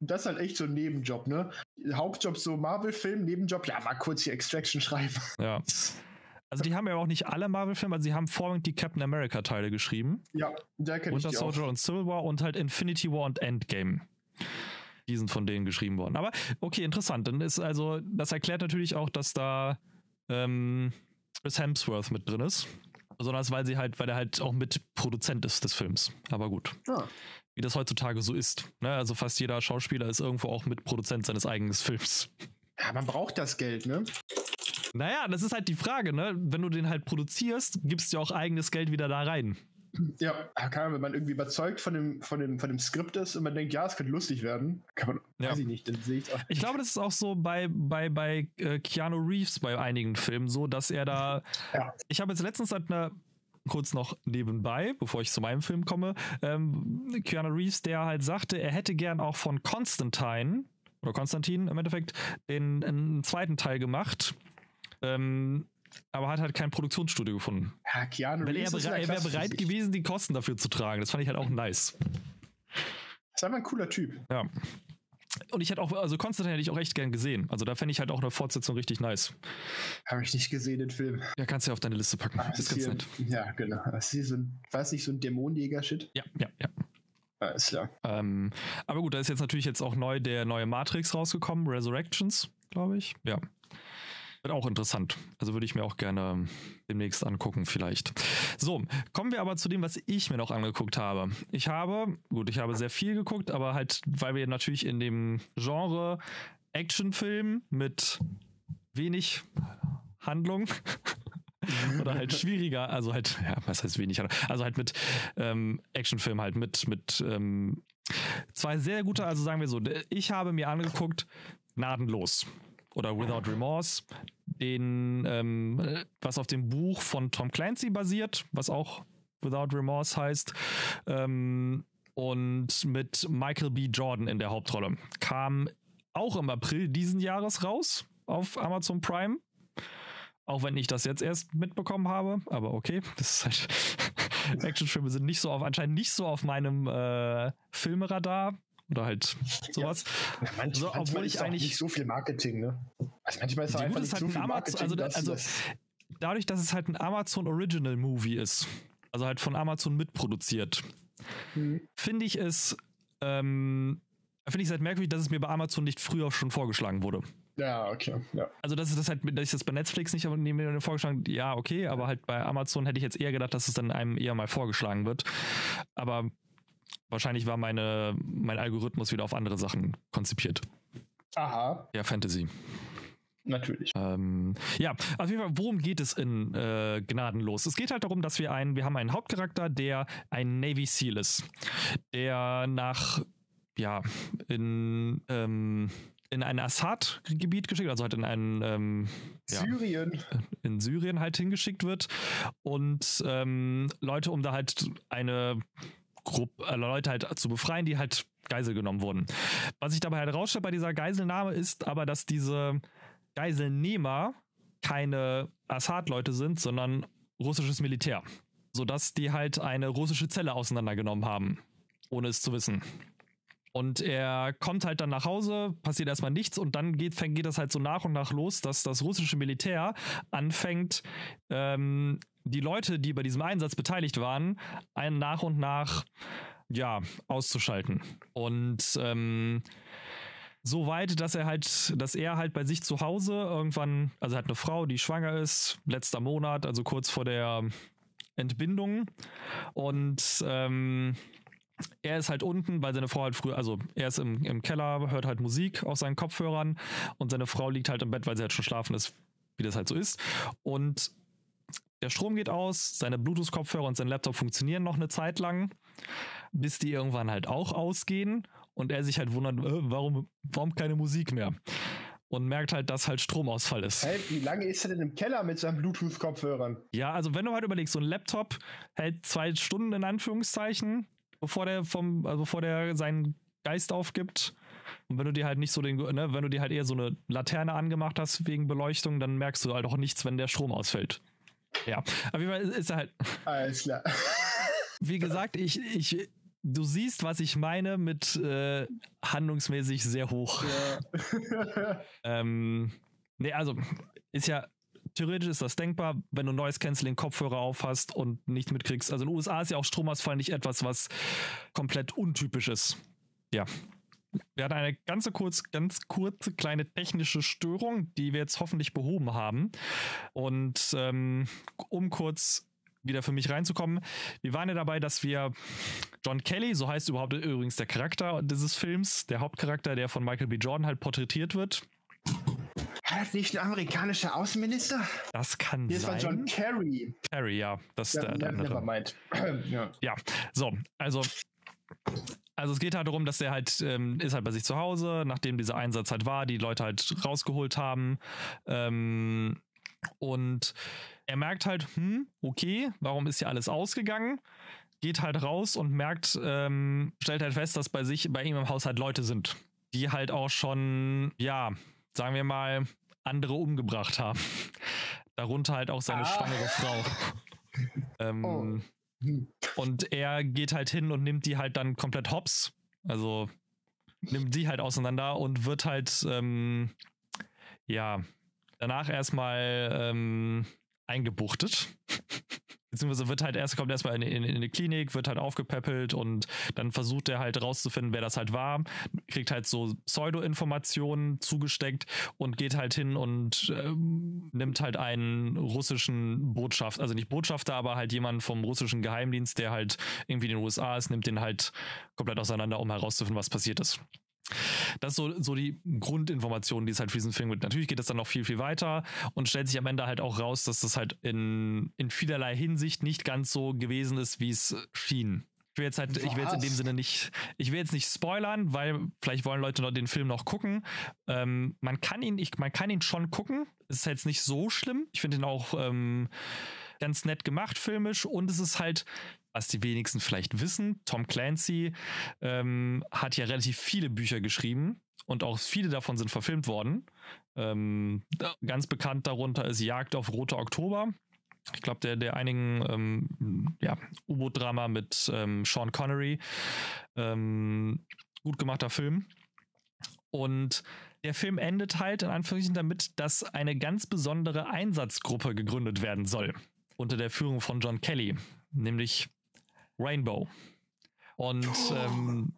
Das ist halt echt so ein Nebenjob, ne? Hauptjob so Marvel-Film, Nebenjob, ja, mal kurz hier Extraction schreiben. <laughs> Ja. Also die haben ja auch nicht alle Marvel-Filme, also sie haben vorwiegend die Captain America-Teile geschrieben. Ja, der kenne ich Winter Soldier auch. und Civil War und halt Infinity War und Endgame. Die sind von denen geschrieben worden. Aber okay, interessant. Dann ist also, das erklärt natürlich auch, dass da ähm, Chris Hemsworth mit drin ist sondern weil sie halt, weil er halt auch mit Produzent ist des Films. Aber gut. Ja. Wie das heutzutage so ist. Ne? Also fast jeder Schauspieler ist irgendwo auch mit Produzent seines eigenen Films. Ja, man braucht das Geld, ne? Naja, das ist halt die Frage, ne? Wenn du den halt produzierst, gibst du ja auch eigenes Geld wieder da rein. Ja, kann man, wenn man irgendwie überzeugt von dem, von, dem, von dem Skript ist und man denkt, ja, es könnte lustig werden, kann man, Ja. weiß ich nicht, dann sehe ich auch. Ich glaube, das ist auch so bei, bei, bei äh, Keanu Reeves bei einigen Filmen so, dass er da. Ja. Ich habe jetzt letztens halt eine. Kurz noch nebenbei, bevor ich zu meinem Film komme, ähm, Keanu Reeves, der halt sagte, er hätte gern auch von Constantine oder Konstantin im Endeffekt den einen zweiten Teil gemacht, ähm, aber hat halt kein Produktionsstudio gefunden. Ja, Keanu Weil er, er wäre bereit gewesen, die Kosten dafür zu tragen. Das fand ich halt auch nice. Ist einfach ein cooler Typ. Ja. Und ich hätte auch, also Konstantin hätte ich auch echt gern gesehen. Also da fände ich halt auch eine Fortsetzung richtig nice. Habe ich nicht gesehen, den Film. Ja, kannst du ja auf deine Liste packen. Ah, Das ist ganz hier, nett. Ja, genau. Das ist hier so ein, weiß nicht, so ein Dämonenjäger-Shit. Ja, ja, ja. Alles klar. Ähm, aber gut, da ist jetzt natürlich jetzt auch neu der neue Matrix rausgekommen, Resurrections, glaube ich. Ja. Wird auch interessant. Also würde ich mir auch gerne demnächst angucken, vielleicht. So, kommen wir aber zu dem, was ich mir noch angeguckt habe. Ich habe, gut, ich habe sehr viel geguckt, aber halt, weil wir natürlich in dem Genre Actionfilm mit wenig Handlung <laughs> oder halt schwieriger, also halt, ja, was heißt wenig, also halt mit ähm, Actionfilm halt mit, mit ähm, zwei sehr gute, also sagen wir so, ich habe mir angeguckt, Gnadenlos oder Without Remorse, den, ähm, was auf dem Buch von Tom Clancy basiert, was auch Without Remorse heißt, ähm, und mit Michael B. Jordan in der Hauptrolle. Kam auch im April diesen Jahres raus auf Amazon Prime. Auch wenn ich das jetzt erst mitbekommen habe, aber okay, <laughs> das ist halt. <laughs> Actionfilme sind nicht so auf, anscheinend nicht so auf meinem äh, Filmeradar oder halt sowas. Ja, manch, So, manchmal obwohl ich ist eigentlich- nicht so viel Marketing, ne? Also manchmal ist Die einfach nicht ist halt so viel Amazon, Marketing, also, also das, dadurch, dass es halt ein Amazon Original Movie ist, also halt von Amazon mitproduziert, Hm. finde ich es, ähm, finde ich es halt merkwürdig, dass es mir bei Amazon nicht früher schon vorgeschlagen wurde. Ja, okay. Ja. Also, dass es das halt, dass ich das bei Netflix nicht aber mir vorgeschlagen, ja, okay, aber halt bei Amazon hätte ich jetzt eher gedacht, dass es dann einem eher mal vorgeschlagen wird. Aber wahrscheinlich war meine, mein Algorithmus wieder auf andere Sachen konzipiert. Aha, Ja, Fantasy. natürlich. Ähm, ja, auf jeden Fall, worum geht es in äh, Gnadenlos? Es geht halt darum, dass wir einen, wir haben einen Hauptcharakter, der ein Navy SEAL ist, der nach, ja, in, ähm, in ein Assad-Gebiet geschickt, also halt in ein, ähm, ja, Syrien. in Syrien halt hingeschickt wird und ähm, Leute, um da halt eine Gruppe, äh, Leute halt zu befreien, die halt Geisel genommen wurden. Was sich dabei halt herausstellt bei dieser Geiselnahme ist aber, dass diese Geiselnehmer keine Assad-Leute sind, sondern russisches Militär. Sodass die halt eine russische Zelle auseinandergenommen haben, ohne es zu wissen. Und er kommt halt dann nach Hause, passiert erstmal nichts und dann geht, geht das halt so nach und nach los, dass das russische Militär anfängt, ähm, die Leute, die bei diesem Einsatz beteiligt waren, einen nach und nach ja, auszuschalten. Und ähm, so weit, dass er halt, dass er halt bei sich zu Hause irgendwann, also er hat eine Frau, die schwanger ist, letzter Monat, also kurz vor der Entbindung. Und ähm, er ist halt unten, weil seine Frau halt früher, also er ist im, im Keller, hört halt Musik auf seinen Kopfhörern und seine Frau liegt halt im Bett, weil sie halt schon schlafen ist, wie das halt so ist. Und der Strom geht aus, seine Bluetooth-Kopfhörer und sein Laptop funktionieren noch eine Zeit lang, bis die irgendwann halt auch ausgehen und er sich halt wundert, äh, warum, warum keine Musik mehr? Und merkt halt, dass halt Stromausfall ist. Hey, wie lange ist er denn im Keller mit seinen Bluetooth-Kopfhörern? Ja, also wenn du halt überlegst, so ein Laptop hält zwei Stunden in Anführungszeichen, bevor der vom, also bevor der seinen Geist aufgibt. Und wenn du dir halt nicht so den, ne, wenn du dir halt eher so eine Laterne angemacht hast wegen Beleuchtung, dann merkst du halt auch nichts, wenn der Strom ausfällt. Ja, auf jeden Fall ist er halt, <laughs> Alles klar. wie gesagt, ich, ich, du siehst, was ich meine mit äh, handlungsmäßig sehr hoch. ja. <laughs> Ähm, nee, also ist ja theoretisch ist das denkbar, wenn du Noise Canceling Kopfhörer auf hast und nicht mitkriegst. Also in den USA ist ja auch Stromausfall nicht etwas, was komplett untypisch ist. Ja. Wir hatten eine ganze kurz, ganz kurze kleine technische Störung, die wir jetzt hoffentlich behoben haben. Und ähm, um kurz wieder für mich reinzukommen, wir waren ja dabei, dass wir John Kelly, so heißt überhaupt übrigens der Charakter dieses Films, der Hauptcharakter, der von Michael B. Jordan halt porträtiert wird, War das nicht ein amerikanischer Außenminister? Das kann Hier sein. ist von John Kerry. Kerry, ja. Das ist Ja, der, der andere. nevermind. <clears throat> ja. Ja, so, also. Also es geht halt darum, dass er halt ähm, ist halt bei sich zu Hause, nachdem dieser Einsatz halt war, die Leute halt rausgeholt haben. Ähm, und er merkt halt, hm, okay, warum ist hier alles ausgegangen? Geht halt raus und merkt, ähm, stellt halt fest, dass bei sich, bei ihm im Haus halt Leute sind, die halt auch schon, ja, sagen wir mal, andere umgebracht haben. <laughs> Darunter halt auch seine Ah. schwangere Frau. <laughs> ähm, Oh. Und er geht halt hin und nimmt die halt dann komplett hops. Also nimmt die halt auseinander und wird halt, ähm, ja, danach erstmal ähm, eingebuchtet. <laughs> Beziehungsweise wird halt erst, kommt erstmal in, in, in eine Klinik, wird halt aufgepäppelt und dann versucht er halt rauszufinden, wer das halt war, kriegt halt so Pseudo-Informationen zugesteckt und geht halt hin und ähm, nimmt halt einen russischen Botschafter, also nicht Botschafter, aber halt jemanden vom russischen Geheimdienst, der halt irgendwie in den USA ist, nimmt den halt komplett auseinander, um herauszufinden, was passiert ist. Das ist so, so die Grundinformation, die es halt für diesen Film gibt. Natürlich geht es dann noch viel, viel weiter und stellt sich am Ende halt auch raus, dass das halt in, in vielerlei Hinsicht nicht ganz so gewesen ist, wie es schien. Ich will jetzt halt, ich will jetzt in dem Was? Sinne nicht, ich will jetzt nicht spoilern, weil vielleicht wollen Leute noch den Film noch gucken. Ähm, man kann ihn, ich, man kann ihn schon gucken. Es ist jetzt nicht so schlimm. Ich finde ihn auch ähm, ganz nett gemacht, filmisch. Und es ist halt, was die wenigsten vielleicht wissen, Tom Clancy ähm, hat ja relativ viele Bücher geschrieben und auch viele davon sind verfilmt worden. Ähm, ganz bekannt darunter ist Jagd auf Rote Oktober. Ich glaube, der, der einigen ähm, ja, U-Boot-Drama mit ähm, Sean Connery. Ähm, gut gemachter Film. Und der Film endet halt in Anführungszeichen damit, dass eine ganz besondere Einsatzgruppe gegründet werden soll. Unter der Führung von John Kelly, nämlich Rainbow. Und ähm,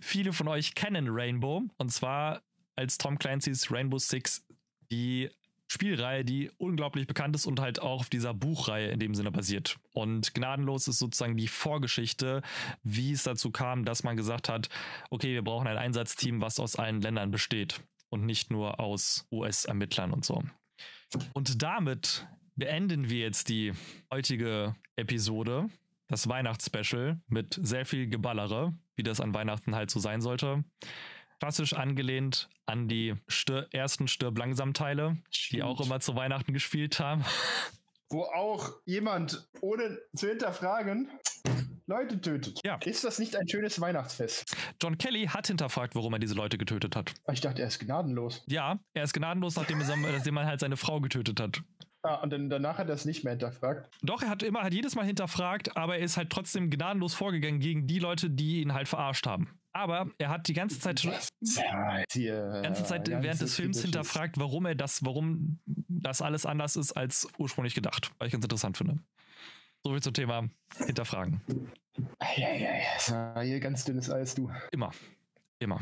viele von euch kennen Rainbow. Und zwar als Tom Clancy's Rainbow Six die Spielreihe, die unglaublich bekannt ist und halt auch auf dieser Buchreihe in dem Sinne basiert. Und Gnadenlos ist sozusagen die Vorgeschichte, wie es dazu kam, dass man gesagt hat, okay, wir brauchen ein Einsatzteam, was aus allen Ländern besteht und nicht nur aus US-Ermittlern und so. Und damit beenden wir jetzt die heutige Episode, das Weihnachtsspecial mit sehr viel Geballere, wie das an Weihnachten halt so sein sollte. Klassisch angelehnt an die Stir ersten Stirb langsam Teile, die auch immer zu Weihnachten gespielt haben. <laughs> Wo auch jemand, ohne zu hinterfragen, Leute tötet. Ja. Ist das nicht ein schönes Weihnachtsfest? John Kelly hat hinterfragt, warum er diese Leute getötet hat. Ich dachte, er ist gnadenlos. Ja, er ist gnadenlos, nachdem, er, <laughs> nachdem er halt seine Frau getötet hat. Ah, und dann, danach hat er es nicht mehr hinterfragt. Doch, er hat immer, hat jedes Mal hinterfragt, aber er ist halt trotzdem gnadenlos vorgegangen gegen die Leute, die ihn halt verarscht haben. Aber er hat die ganze Zeit schon, Ja, die ganze Zeit ganz während des Films hinterfragt, warum er das, warum das alles anders ist als ursprünglich gedacht. Weil ich ganz interessant finde. So viel zum Thema Hinterfragen. Eieiei, das war hier ganz dünnes Eis, du. Immer. Immer.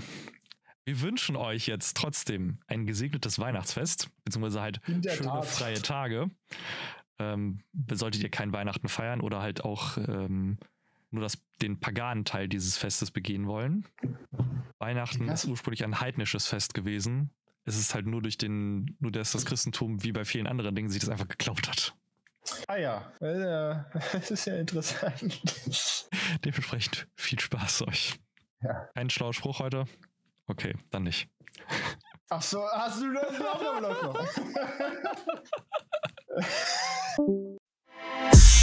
Wir wünschen euch jetzt trotzdem ein gesegnetes Weihnachtsfest, beziehungsweise halt schöne Tat. freie Tage. Ähm, solltet ihr kein Weihnachten feiern oder halt auch ähm, nur das, den paganen Teil dieses Festes begehen wollen. Weihnachten ist ursprünglich ein heidnisches Fest gewesen. Es ist halt nur durch den, nur dass das Christentum wie bei vielen anderen Dingen sich das einfach geklaut hat. Ah ja, äh, <laughs> das ist ja interessant. Dementsprechend viel Spaß euch. Ja. Kein schlauer Spruch heute? Okay, dann nicht. Ach so, hast du das noch? <laughs>